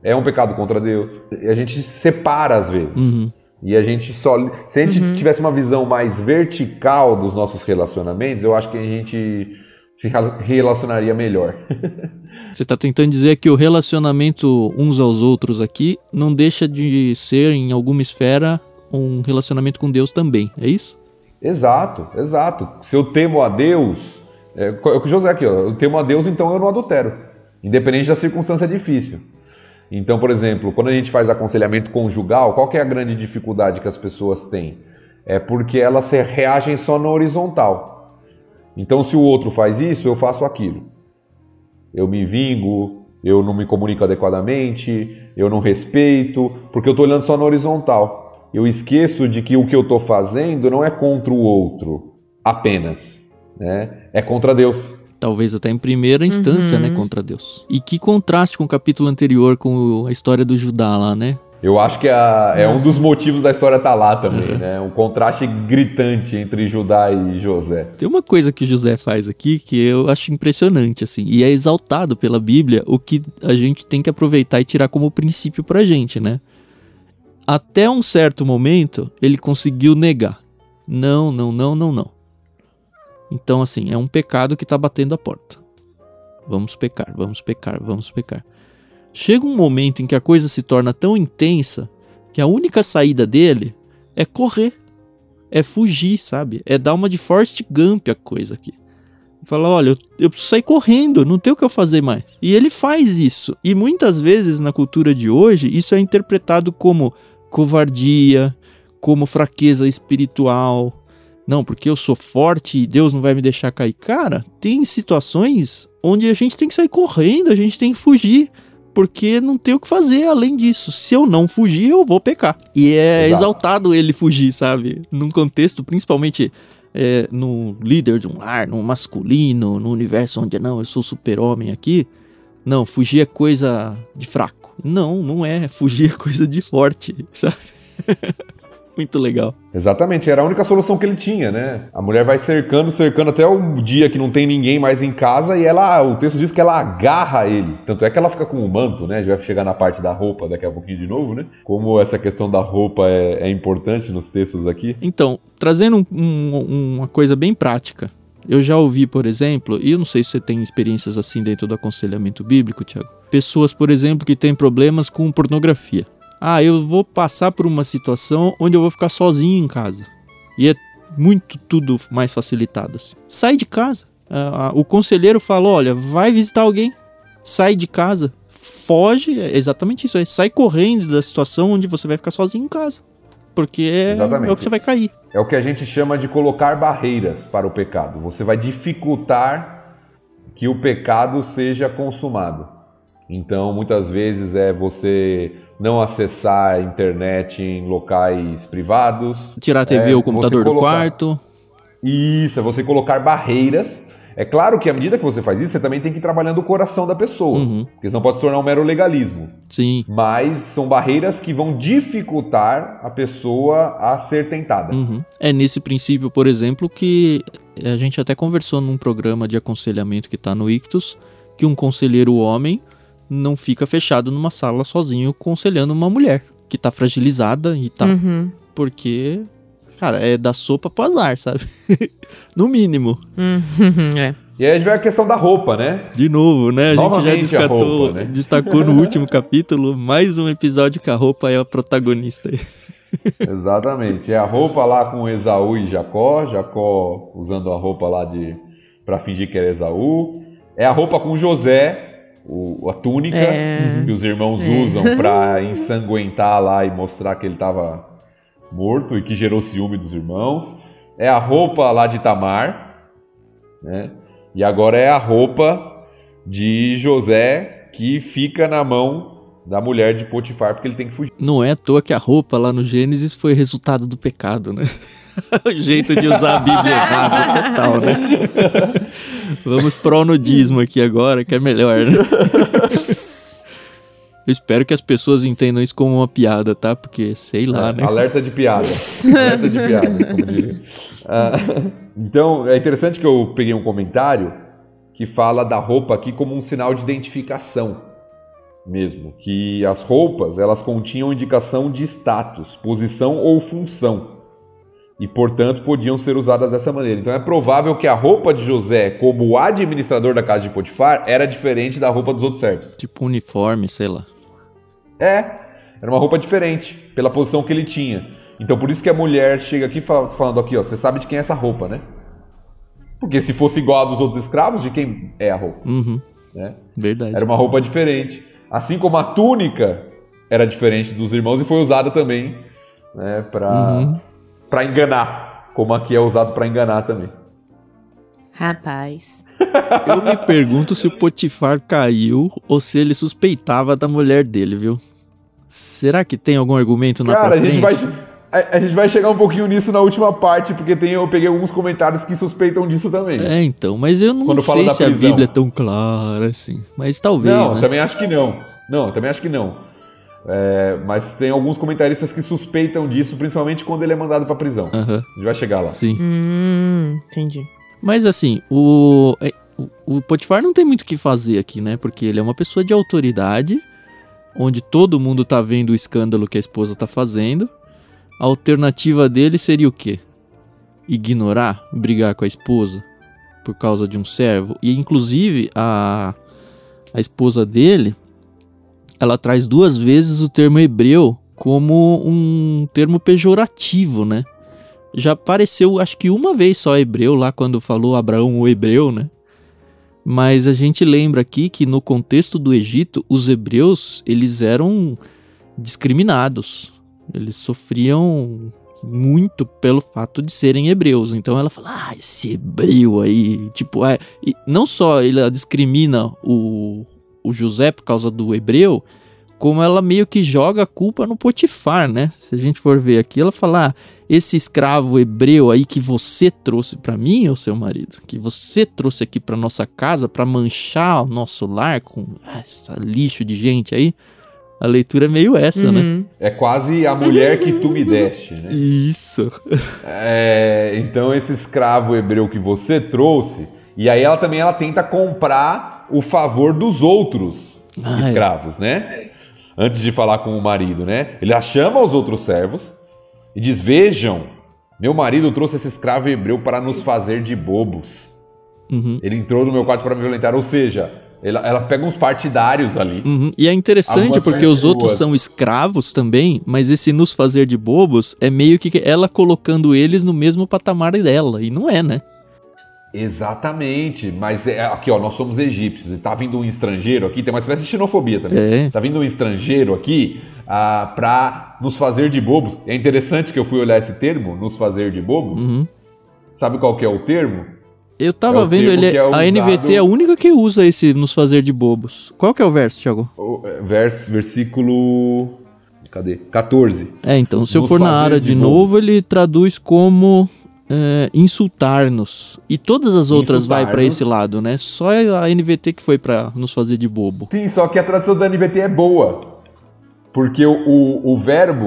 Speaker 3: é um pecado contra Deus. E a gente se separa às vezes.
Speaker 1: Uhum.
Speaker 3: E a gente só. Se a gente tivesse uma visão mais vertical dos nossos relacionamentos, eu acho que a gente se relacionaria melhor.
Speaker 1: Você está tentando dizer que o relacionamento uns aos outros aqui não deixa de ser, em alguma esfera, um relacionamento com Deus também, é isso?
Speaker 3: Exato, exato. Se eu temo a Deus. É, é o que José aqui, ó. Eu temo a Deus, então eu não adultero. Independente da circunstância difícil. Então, por exemplo, quando a gente faz aconselhamento conjugal, qual é a grande dificuldade que as pessoas têm? É porque elas reagem só na horizontal. Então, se o outro faz isso, eu faço aquilo. Eu me vingo, eu não me comunico adequadamente, eu não respeito, porque eu estou olhando só na horizontal. Eu esqueço de que o que eu estou fazendo não é contra o outro apenas, né? É contra Deus.
Speaker 1: Talvez até em primeira instância, né, contra Deus. E que contraste com o capítulo anterior, com a história do Judá lá, né?
Speaker 3: Eu acho que a- é um dos motivos da história estar lá também, né? Um contraste gritante entre Judá e José.
Speaker 1: Tem uma coisa que José faz aqui que eu acho impressionante, assim, e é exaltado pela Bíblia, o que a gente tem que aproveitar e tirar como princípio pra gente, né? Até um certo momento, ele conseguiu negar. Não, não, não, não, não. Então, assim, é um pecado que tá batendo a porta. Vamos pecar, vamos pecar, vamos pecar. Chega um momento em que a coisa se torna tão intensa que a única saída dele é correr é fugir, sabe? É dar uma de Forrest Gump a coisa aqui. Fala, olha, eu, eu preciso sair correndo, não tem o que eu fazer mais. E ele faz isso. E muitas vezes na cultura de hoje, isso é interpretado como covardia, como fraqueza espiritual. Não, porque eu sou forte e Deus não vai me deixar cair. Cara, tem situações onde a gente tem que sair correndo, a gente tem que fugir porque não tem o que fazer além disso. Se eu não fugir, eu vou pecar. E é Exato. exaltado ele fugir, sabe? Num contexto, principalmente é, no líder de um lar, no masculino, no universo onde não, eu sou super-homem aqui. Não, fugir é coisa de fraco. Não, não é. Fugir é coisa de forte, sabe? Muito legal.
Speaker 3: Exatamente, era a única solução que ele tinha, né? A mulher vai cercando, cercando até o dia que não tem ninguém mais em casa e ela, o texto diz que ela agarra ele. Tanto é que ela fica com o manto, né? A gente vai chegar na parte da roupa daqui a pouquinho de novo, né? Como essa questão da roupa é, é importante nos textos aqui.
Speaker 1: Então, trazendo um, um, uma coisa bem prática. Eu já ouvi, por exemplo, e eu não sei se você tem experiências assim dentro do aconselhamento bíblico, Tiago. Pessoas, por exemplo, que têm problemas com pornografia ah, eu vou passar por uma situação onde eu vou ficar sozinho em casa. E é muito tudo mais facilitado. Assim. Sai de casa. Ah, o conselheiro fala: olha, vai visitar alguém, sai de casa, foge, é exatamente isso, é, sai correndo da situação onde você vai ficar sozinho em casa. Porque é, é o que você vai cair.
Speaker 3: É o que a gente chama de colocar barreiras para o pecado. Você vai dificultar que o pecado seja consumado. Então, muitas vezes é você não acessar a internet em locais privados.
Speaker 1: Tirar a TV
Speaker 3: é,
Speaker 1: ou o computador colocar... do quarto.
Speaker 3: Isso, é você colocar barreiras. É claro que à medida que você faz isso, você também tem que ir trabalhando o coração da pessoa. Uhum. Porque senão pode se tornar um mero legalismo.
Speaker 1: Sim.
Speaker 3: Mas são barreiras que vão dificultar a pessoa a ser tentada.
Speaker 1: Uhum. É nesse princípio, por exemplo, que a gente até conversou num programa de aconselhamento que está no Ictus, que um conselheiro homem não fica fechado numa sala sozinho aconselhando uma mulher que tá fragilizada e tal. Uhum. Porque, cara, é da sopa pro azar, sabe? no mínimo.
Speaker 2: Uhum, é.
Speaker 3: E aí a gente vê a questão da roupa, né?
Speaker 1: De novo, né? A Novamente gente já descatou, roupa, né? destacou no último capítulo mais um episódio que a roupa é a protagonista.
Speaker 3: Exatamente. É a roupa lá com Esaú e Jacó, Jacó usando a roupa lá de para fingir que era Esaú. É a roupa com José, o, a túnica é. que os irmãos é. usam para ensanguentar lá e mostrar que ele estava morto e que gerou ciúme dos irmãos. É a roupa lá de Tamar, né? E agora é a roupa de José que fica na mão da mulher de Potifar porque ele tem que fugir.
Speaker 1: Não é à toa que a roupa lá no Gênesis foi resultado do pecado, né? o jeito de usar a Bíblia errado total, né? Vamos pro nudismo aqui agora, que é melhor, né? Eu espero que as pessoas entendam isso como uma piada, tá? Porque, sei lá, é, né?
Speaker 3: Alerta de piada. alerta de piada, como diria. Uh, então, é interessante que eu peguei um comentário que fala da roupa aqui como um sinal de identificação mesmo, que as roupas elas continham indicação de status, posição ou função e, portanto, podiam ser usadas dessa maneira. Então é provável que a roupa de José, como administrador da casa de Potifar, era diferente da roupa dos outros servos.
Speaker 1: Tipo uniforme, sei lá.
Speaker 3: É, era uma roupa diferente, pela posição que ele tinha. Então por isso que a mulher chega aqui falando aqui, ó, você sabe de quem é essa roupa, né? Porque se fosse igual a dos outros escravos, de quem é a roupa?
Speaker 1: Uhum. Né? Verdade.
Speaker 3: Era uma roupa diferente. Assim como a túnica era diferente dos irmãos e foi usada também né, para uhum. Enganar, como aqui é usado para enganar também.
Speaker 2: Rapaz.
Speaker 1: Eu me pergunto se o Potifar caiu ou se ele suspeitava da mulher dele, viu? Será que tem algum argumento na Cara,
Speaker 3: a gente, vai, a, a, gente vai chegar um pouquinho nisso na última parte, porque tem, eu peguei alguns comentários que suspeitam disso também.
Speaker 1: É, então, mas eu não Quando sei se a Bíblia é tão clara assim. Mas talvez.
Speaker 3: Não,
Speaker 1: né?
Speaker 3: também acho que não. Não, também acho que não. É, mas tem alguns comentaristas que suspeitam disso, principalmente quando ele é mandado pra prisão.
Speaker 1: Uhum. A
Speaker 3: gente vai chegar lá.
Speaker 1: Sim.
Speaker 2: Hum, entendi.
Speaker 1: Mas assim, o, é, o, o Potifar não tem muito o que fazer aqui, né? Porque ele é uma pessoa de autoridade, onde todo mundo tá vendo o escândalo que a esposa tá fazendo. A alternativa dele seria o quê? Ignorar, brigar com a esposa por causa de um servo. E inclusive a, a esposa dele, ela traz duas vezes o termo hebreu como um termo pejorativo, né? Já apareceu, acho que uma vez só hebreu lá quando falou Abraão o hebreu, né? Mas a gente lembra aqui que no contexto do Egito, os hebreus, eles eram discriminados. Eles sofriam muito pelo fato de serem hebreus. Então ela fala, ah, esse hebreu aí, tipo, é, não só ela discrimina o, o José por causa do hebreu, como ela meio que joga a culpa no Potifar, né? Se a gente for ver aqui, ela fala: ah, esse escravo hebreu aí que você trouxe para mim, o seu marido, que você trouxe aqui para nossa casa para manchar o nosso lar com essa lixo de gente aí. A leitura é meio essa, né? uhum. né?
Speaker 3: É quase a mulher que tu me deste, né?
Speaker 1: Isso.
Speaker 3: É, então esse escravo hebreu que você trouxe, e aí ela também ela tenta comprar o favor dos outros ah, escravos, né? antes de falar com o marido, né? Ele chama os outros servos e diz: Vejam, meu marido trouxe esse escravo hebreu para nos fazer de bobos. Uhum. Ele entrou no meu quarto para me violentar. Ou seja, ela, ela pega uns partidários ali.
Speaker 1: Uhum. E é interessante porque os outros são escravos também, mas esse nos fazer de bobos é meio que ela colocando eles no mesmo patamar dela. E não é, né?
Speaker 3: Exatamente, mas é, aqui ó, nós somos egípcios e tá vindo um estrangeiro aqui, tem uma espécie de xenofobia também. É. Tá vindo um estrangeiro aqui ah, para nos fazer de bobos. É interessante que eu fui olhar esse termo, nos fazer de bobos. Uhum. Sabe qual que é o termo?
Speaker 1: Eu tava é vendo, ele, é, é a NVT é a única que usa esse nos fazer de bobos. Qual que é o verso, Thiago?
Speaker 3: O, é, verso, versículo cadê? 14.
Speaker 1: É, então se eu for na área de, de novo, ele traduz como é, insultar-nos. E todas as outras vai para esse lado, né? Só a NVT que foi para nos fazer de bobo.
Speaker 3: Sim, só que a tradução da NVT é boa. Porque o, o, o verbo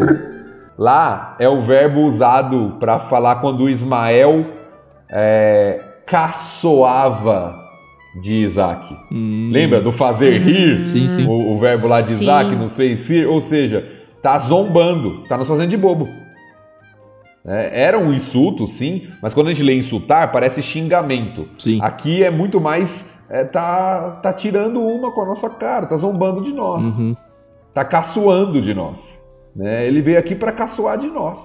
Speaker 3: lá é o verbo usado para falar quando Ismael é, caçoava de Isaac. Hum. Lembra do fazer rir?
Speaker 1: Sim, sim.
Speaker 3: O, o verbo lá de sim. Isaac nos fez rir. Ou seja, tá zombando, tá nos fazendo de bobo. É, era um insulto, sim, mas quando a gente lê insultar, parece xingamento.
Speaker 1: Sim.
Speaker 3: Aqui é muito mais. É, tá, tá tirando uma com a nossa cara, tá zombando de nós. Uhum. Tá caçoando de nós. Né? Ele veio aqui para caçoar de nós.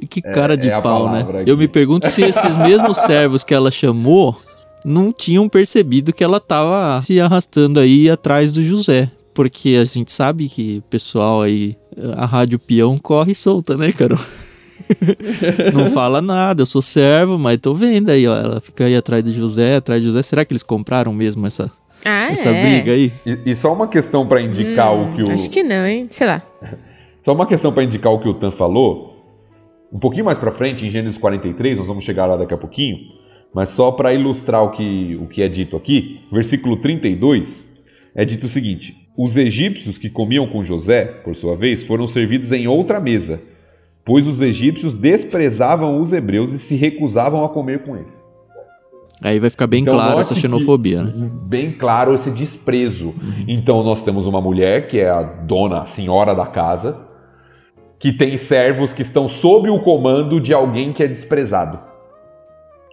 Speaker 1: E que cara é, de é pau, né? Aqui. Eu me pergunto se esses mesmos servos que ela chamou não tinham percebido que ela tava se arrastando aí atrás do José. Porque a gente sabe que o pessoal aí, a Rádio Peão corre solta, né, Carol? não fala nada, eu sou servo, mas tô vendo aí, ó. Ela fica aí atrás de José, atrás de José. Será que eles compraram mesmo essa, ah, essa é. briga aí?
Speaker 3: E, e só uma questão para indicar hum, o que o.
Speaker 2: Acho que não, hein? Sei lá.
Speaker 3: Só uma questão para indicar o que o Tan falou. Um pouquinho mais para frente, em Gênesis 43, nós vamos chegar lá daqui a pouquinho. Mas só para ilustrar o que, o que é dito aqui, versículo 32 é dito o seguinte: Os egípcios que comiam com José, por sua vez, foram servidos em outra mesa pois os egípcios desprezavam os hebreus e se recusavam a comer com eles.
Speaker 1: Aí vai ficar bem então, claro essa xenofobia, né?
Speaker 3: Bem claro esse desprezo. Uhum. Então nós temos uma mulher que é a dona, a senhora da casa, que tem servos que estão sob o comando de alguém que é desprezado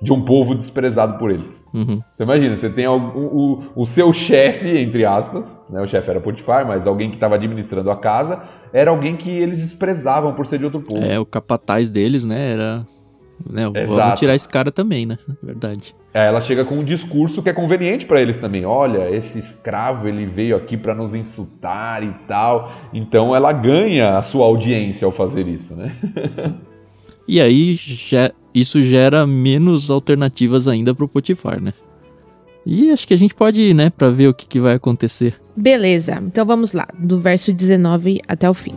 Speaker 3: de um povo desprezado por eles. Uhum. Você imagina, você tem o, o, o seu chefe, entre aspas, né, o chefe era Potifar, mas alguém que estava administrando a casa, era alguém que eles desprezavam por ser de outro povo.
Speaker 1: É, o capataz deles, né, era... Né, vamos tirar esse cara também, né, verdade.
Speaker 3: É, ela chega com um discurso que é conveniente para eles também. Olha, esse escravo, ele veio aqui para nos insultar e tal. Então ela ganha a sua audiência ao fazer isso, né?
Speaker 1: e aí já isso gera menos alternativas ainda pro Potifar, né? E acho que a gente pode ir, né, para ver o que, que vai acontecer.
Speaker 2: Beleza, então vamos lá, do verso 19 até o fim.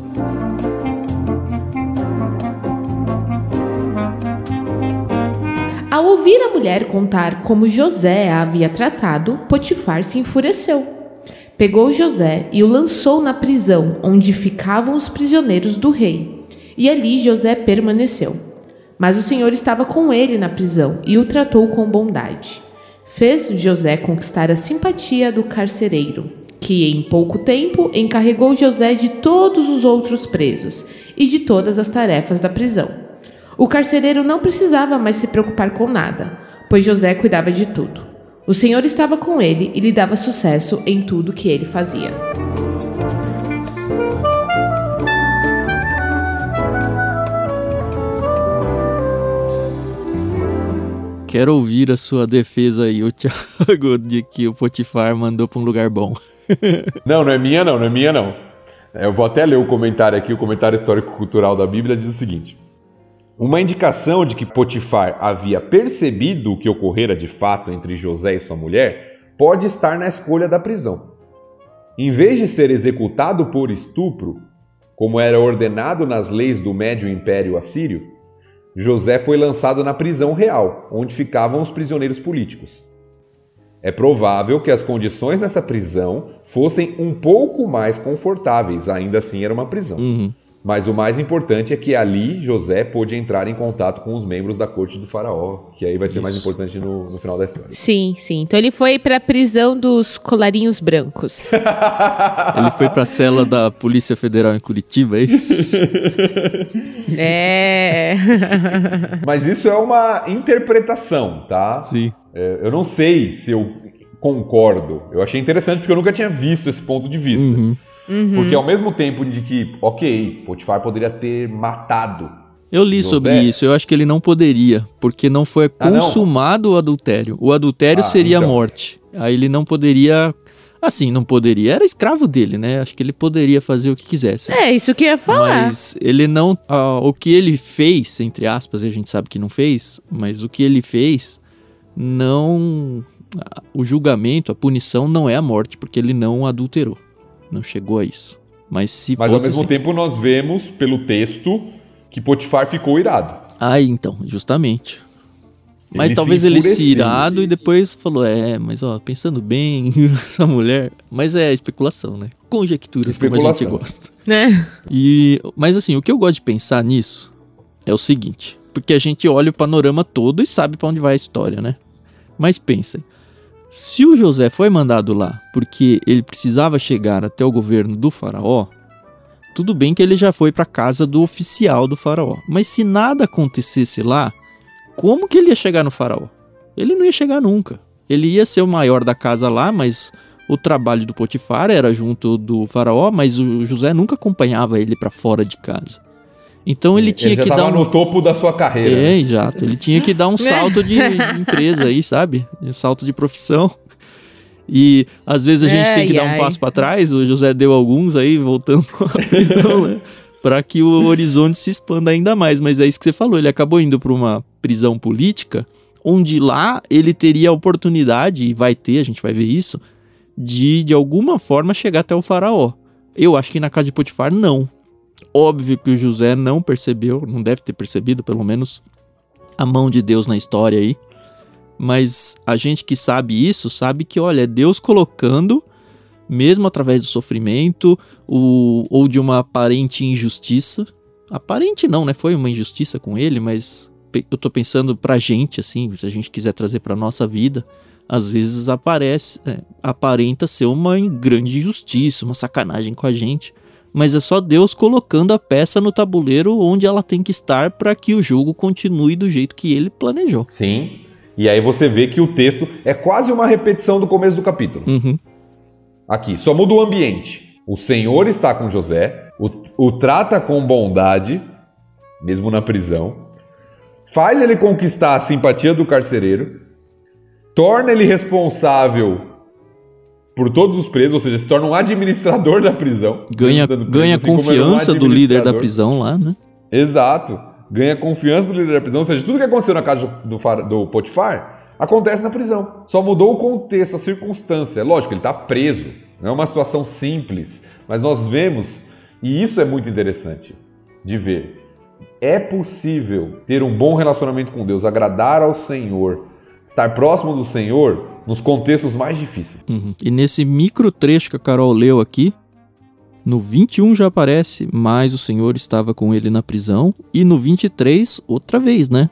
Speaker 2: Ao ouvir a mulher contar como José a havia tratado, Potifar se enfureceu. Pegou José e o lançou na prisão onde ficavam os prisioneiros do rei. E ali José permaneceu. Mas o Senhor estava com ele na prisão e o tratou com bondade. Fez José conquistar a simpatia do carcereiro, que em pouco tempo encarregou José de todos os outros presos e de todas as tarefas da prisão. O carcereiro não precisava mais se preocupar com nada, pois José cuidava de tudo. O Senhor estava com ele e lhe dava sucesso em tudo que ele fazia.
Speaker 1: Quero ouvir a sua defesa aí, o Thiago, de que o Potifar mandou para um lugar bom.
Speaker 3: não, não é minha não, não é minha não. É, eu vou até ler o comentário aqui, o comentário histórico-cultural da Bíblia diz o seguinte: Uma indicação de que Potifar havia percebido o que ocorrera de fato entre José e sua mulher pode estar na escolha da prisão. Em vez de ser executado por estupro, como era ordenado nas leis do Médio Império Assírio, José foi lançado na prisão real, onde ficavam os prisioneiros políticos. É provável que as condições nessa prisão fossem um pouco mais confortáveis, ainda assim era uma prisão.
Speaker 1: Uhum.
Speaker 3: Mas o mais importante é que ali José pôde entrar em contato com os membros da corte do faraó, que aí vai ser Isso. mais importante no, no, final da história.
Speaker 2: Sim, sim. Então ele foi para a prisão dos colarinhos brancos.
Speaker 1: ele foi para a cela da Polícia Federal em Curitiba, é isso?
Speaker 2: é.
Speaker 3: Mas isso é uma interpretação, tá?
Speaker 1: Sim.
Speaker 3: É, eu não sei se eu concordo. Eu achei interessante porque eu nunca tinha visto esse ponto de vista.
Speaker 1: Uhum.
Speaker 2: Uhum.
Speaker 3: Porque ao mesmo tempo de que, ok, Potifar poderia ter matado.
Speaker 1: Eu li José. sobre isso, eu acho que ele não poderia, porque não foi consumado ah, não? o adultério. O adultério ah, seria então. a morte. Aí ele não poderia. Assim, não poderia, era escravo dele, né? Acho que ele poderia fazer o que quisesse.
Speaker 2: É, isso que eu ia falar.
Speaker 1: Mas ele não. Uh, o que ele fez, entre aspas, a gente sabe que não fez, mas o que ele fez não. Uh, o julgamento, a punição não é a morte, porque ele não adulterou. Não chegou a isso. Mas se
Speaker 3: Mas
Speaker 1: ao
Speaker 3: mesmo
Speaker 1: assim...
Speaker 3: tempo nós vemos pelo texto que Potifar ficou irado.
Speaker 1: Ah, então, justamente. Mas ele talvez ele se irado e depois falou: É, mas ó, pensando bem, essa mulher. Mas é especulação, né? Conjecturas, especulação. como a gente gosta.
Speaker 2: Né?
Speaker 1: E, mas assim, o que eu gosto de pensar nisso é o seguinte: porque a gente olha o panorama todo e sabe para onde vai a história, né? Mas pensem: se o José foi mandado lá porque ele precisava chegar até o governo do faraó, tudo bem que ele já foi para a casa do oficial do faraó. Mas se nada acontecesse lá, como que ele ia chegar no faraó? Ele não ia chegar nunca. Ele ia ser o maior da casa lá, mas o trabalho do Potifar era junto do faraó, mas o José nunca acompanhava ele para fora de casa. Então ele tinha
Speaker 3: ele
Speaker 1: que dar
Speaker 3: um... no topo da sua carreira.
Speaker 1: É, né? exato. Ele tinha que dar um salto de, empresa aí, sabe? Um salto de profissão. E às vezes a gente ai, tem que ai. dar um passo para trás. O José deu alguns aí, voltando à prisão, né? Para que o horizonte se expanda ainda mais. Mas é isso que você falou. Ele acabou indo para uma prisão política, onde lá ele teria a oportunidade, e vai ter, a gente vai ver isso, de de alguma forma chegar até o faraó. Eu acho que na casa de Potifar, não. Óbvio que o José não percebeu, não deve ter percebido, pelo menos, a mão de Deus na história aí. Mas a gente que sabe isso, sabe que, olha, é Deus colocando, mesmo através do sofrimento o, ou de uma aparente injustiça. Aparente não, né? Foi uma injustiça com ele, mas eu tô pensando pra gente, assim, se a gente quiser trazer pra nossa vida, às vezes aparece, é, aparenta ser uma grande injustiça, uma sacanagem com a gente mas é só Deus colocando a peça no tabuleiro onde ela tem que estar para que o jogo continue do jeito que ele planejou.
Speaker 3: Sim. E aí você vê que o texto é quase uma repetição do começo do capítulo.
Speaker 1: Uhum.
Speaker 3: Aqui, só muda o ambiente. O Senhor está com José, o, o trata com bondade, mesmo na prisão, faz ele conquistar a simpatia do carcereiro, torna ele responsável por todos os presos, ou seja, se torna um administrador da prisão.
Speaker 1: Ganha, ganha assim confiança um do líder da prisão lá, né?
Speaker 3: Exato. Ganha confiança do líder da prisão, ou seja, tudo que aconteceu na casa do, do Potifar acontece na prisão. Só mudou o contexto, a circunstância. Lógico, ele está preso. Não é uma situação simples. Mas nós vemos, e isso é muito interessante de ver. É possível ter um bom relacionamento com Deus, agradar ao Senhor, estar próximo do Senhor nos contextos mais difíceis.
Speaker 1: Uhum. E nesse micro trecho que a Carol leu aqui, no 21 já aparece, mas o Senhor estava com ele na prisão. E no 23, outra vez, né?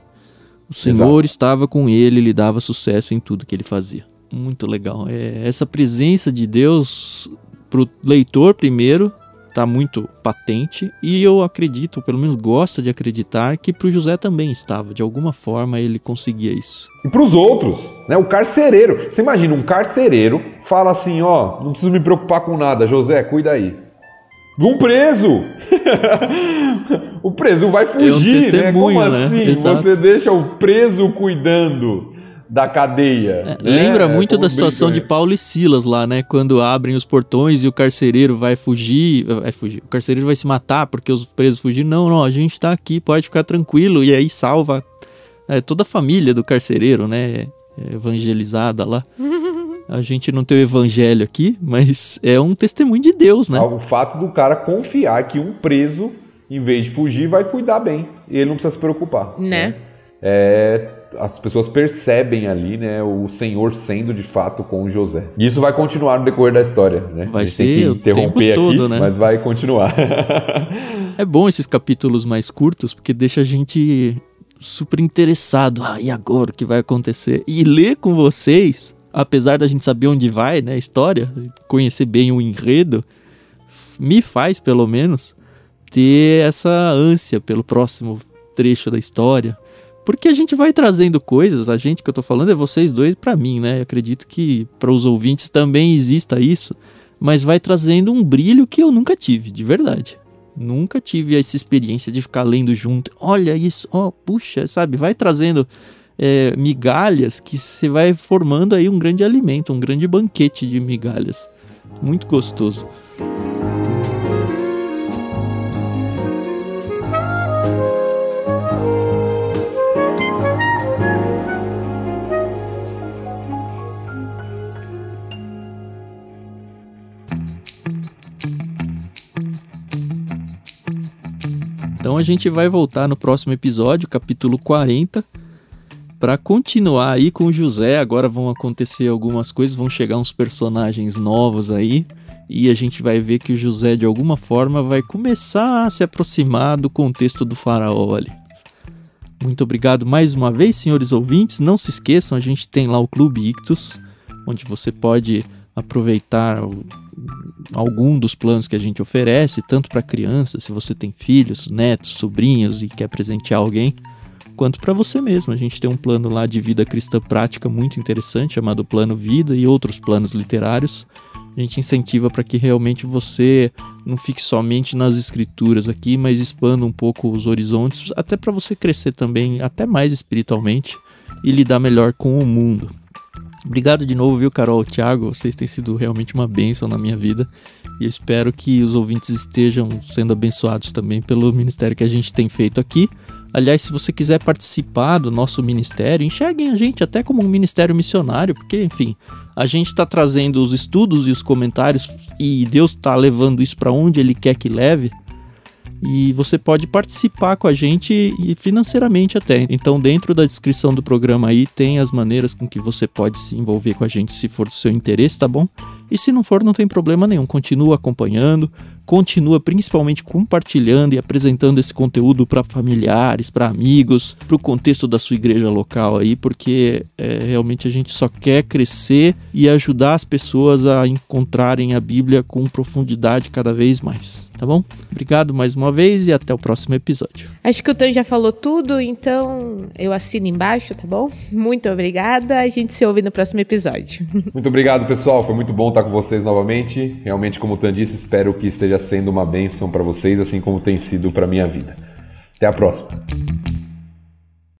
Speaker 1: O Senhor Exato. estava com ele, lhe dava sucesso em tudo que ele fazia. Muito legal. É, essa presença de Deus pro leitor primeiro está muito patente e eu acredito, pelo menos gosto de acreditar, que para o José também estava. De alguma forma ele conseguia isso.
Speaker 3: E para os outros, né? O carcereiro. Você imagina um carcereiro fala assim, ó, não preciso me preocupar com nada, José, cuida aí. Um preso! o preso vai fugir,
Speaker 1: é um
Speaker 3: né? Como
Speaker 1: né?
Speaker 3: assim?
Speaker 1: Exato.
Speaker 3: Você deixa o preso cuidando da cadeia. É, né?
Speaker 1: Lembra muito da situação de Paulo e Silas lá, né? Quando abrem os portões e o carcereiro vai fugir, vai fugir. O carcereiro vai se matar porque os presos fugiram. Não, não, a gente tá aqui, pode ficar tranquilo. E aí salva é, toda a família do carcereiro, né? É, evangelizada lá. A gente não tem o evangelho aqui, mas é um testemunho de Deus, né?
Speaker 3: O fato do cara confiar que um preso, em vez de fugir, vai cuidar bem. E ele não precisa se preocupar.
Speaker 2: Né? né?
Speaker 3: É, as pessoas percebem ali, né, o Senhor sendo de fato com José. E isso vai continuar no decorrer da história, né?
Speaker 1: Vai ser o tempo todo, né?
Speaker 3: Mas vai continuar.
Speaker 1: é bom esses capítulos mais curtos porque deixa a gente super interessado. Ah, e agora o que vai acontecer? E ler com vocês apesar da gente saber onde vai, né, a história, conhecer bem o enredo, me faz, pelo menos, ter essa ânsia pelo próximo trecho da história. Porque a gente vai trazendo coisas, a gente que eu tô falando é vocês dois para mim, né? Eu acredito que para os ouvintes também exista isso, mas vai trazendo um brilho que eu nunca tive, de verdade. Nunca tive essa experiência de ficar lendo junto. Olha isso, ó, oh, puxa, sabe? Vai trazendo é, migalhas que você vai formando aí um grande alimento, um grande banquete de migalhas. Muito gostoso. Então a gente vai voltar no próximo episódio, capítulo 40 para continuar aí com o José, agora vão acontecer algumas coisas, vão chegar uns personagens novos aí. E a gente vai ver que o José, de alguma forma, vai começar a se aproximar do contexto do faraó ali. Muito obrigado mais uma vez, senhores ouvintes. Não se esqueçam, a gente tem lá o Clube Ictus, onde você pode aproveitar algum dos planos que a gente oferece, tanto para crianças, se você tem filhos, netos, sobrinhos e quer presentear alguém quanto para você mesmo. A gente tem um plano lá de vida cristã prática muito interessante, chamado Plano Vida, e outros planos literários. A gente incentiva para que realmente você não fique somente nas escrituras aqui, mas expanda um pouco os horizontes, até para você crescer também, até mais espiritualmente e lidar melhor com o mundo. Obrigado de novo, viu, Carol, Thiago? Vocês têm sido realmente uma bênção na minha vida e eu espero que os ouvintes estejam sendo abençoados também pelo ministério que a gente tem feito aqui. Aliás, se você quiser participar do nosso ministério, enxerguem a gente até como um ministério missionário, porque, enfim, a gente está trazendo os estudos e os comentários e Deus está levando isso para onde Ele quer que leve. E você pode participar com a gente e financeiramente até. Então, dentro da descrição do programa aí tem as maneiras com que você pode se envolver com a gente se for do seu interesse, tá bom? E se não for, não tem problema nenhum. Continua acompanhando, continua principalmente compartilhando e apresentando esse conteúdo para familiares, para amigos, para o contexto da sua igreja local aí, porque é, realmente a gente só quer crescer e ajudar as pessoas a encontrarem a Bíblia com profundidade cada vez mais, tá bom? Obrigado mais uma vez e até o próximo episódio.
Speaker 2: Acho que o Tan já falou tudo, então eu assino embaixo, tá bom? Muito obrigada, a gente se ouve no próximo episódio.
Speaker 3: Muito obrigado, pessoal, foi muito bom estar com vocês novamente. Realmente, como o Tan disse, espero que esteja sendo uma bênção para vocês, assim como tem sido para minha vida. Até a próxima.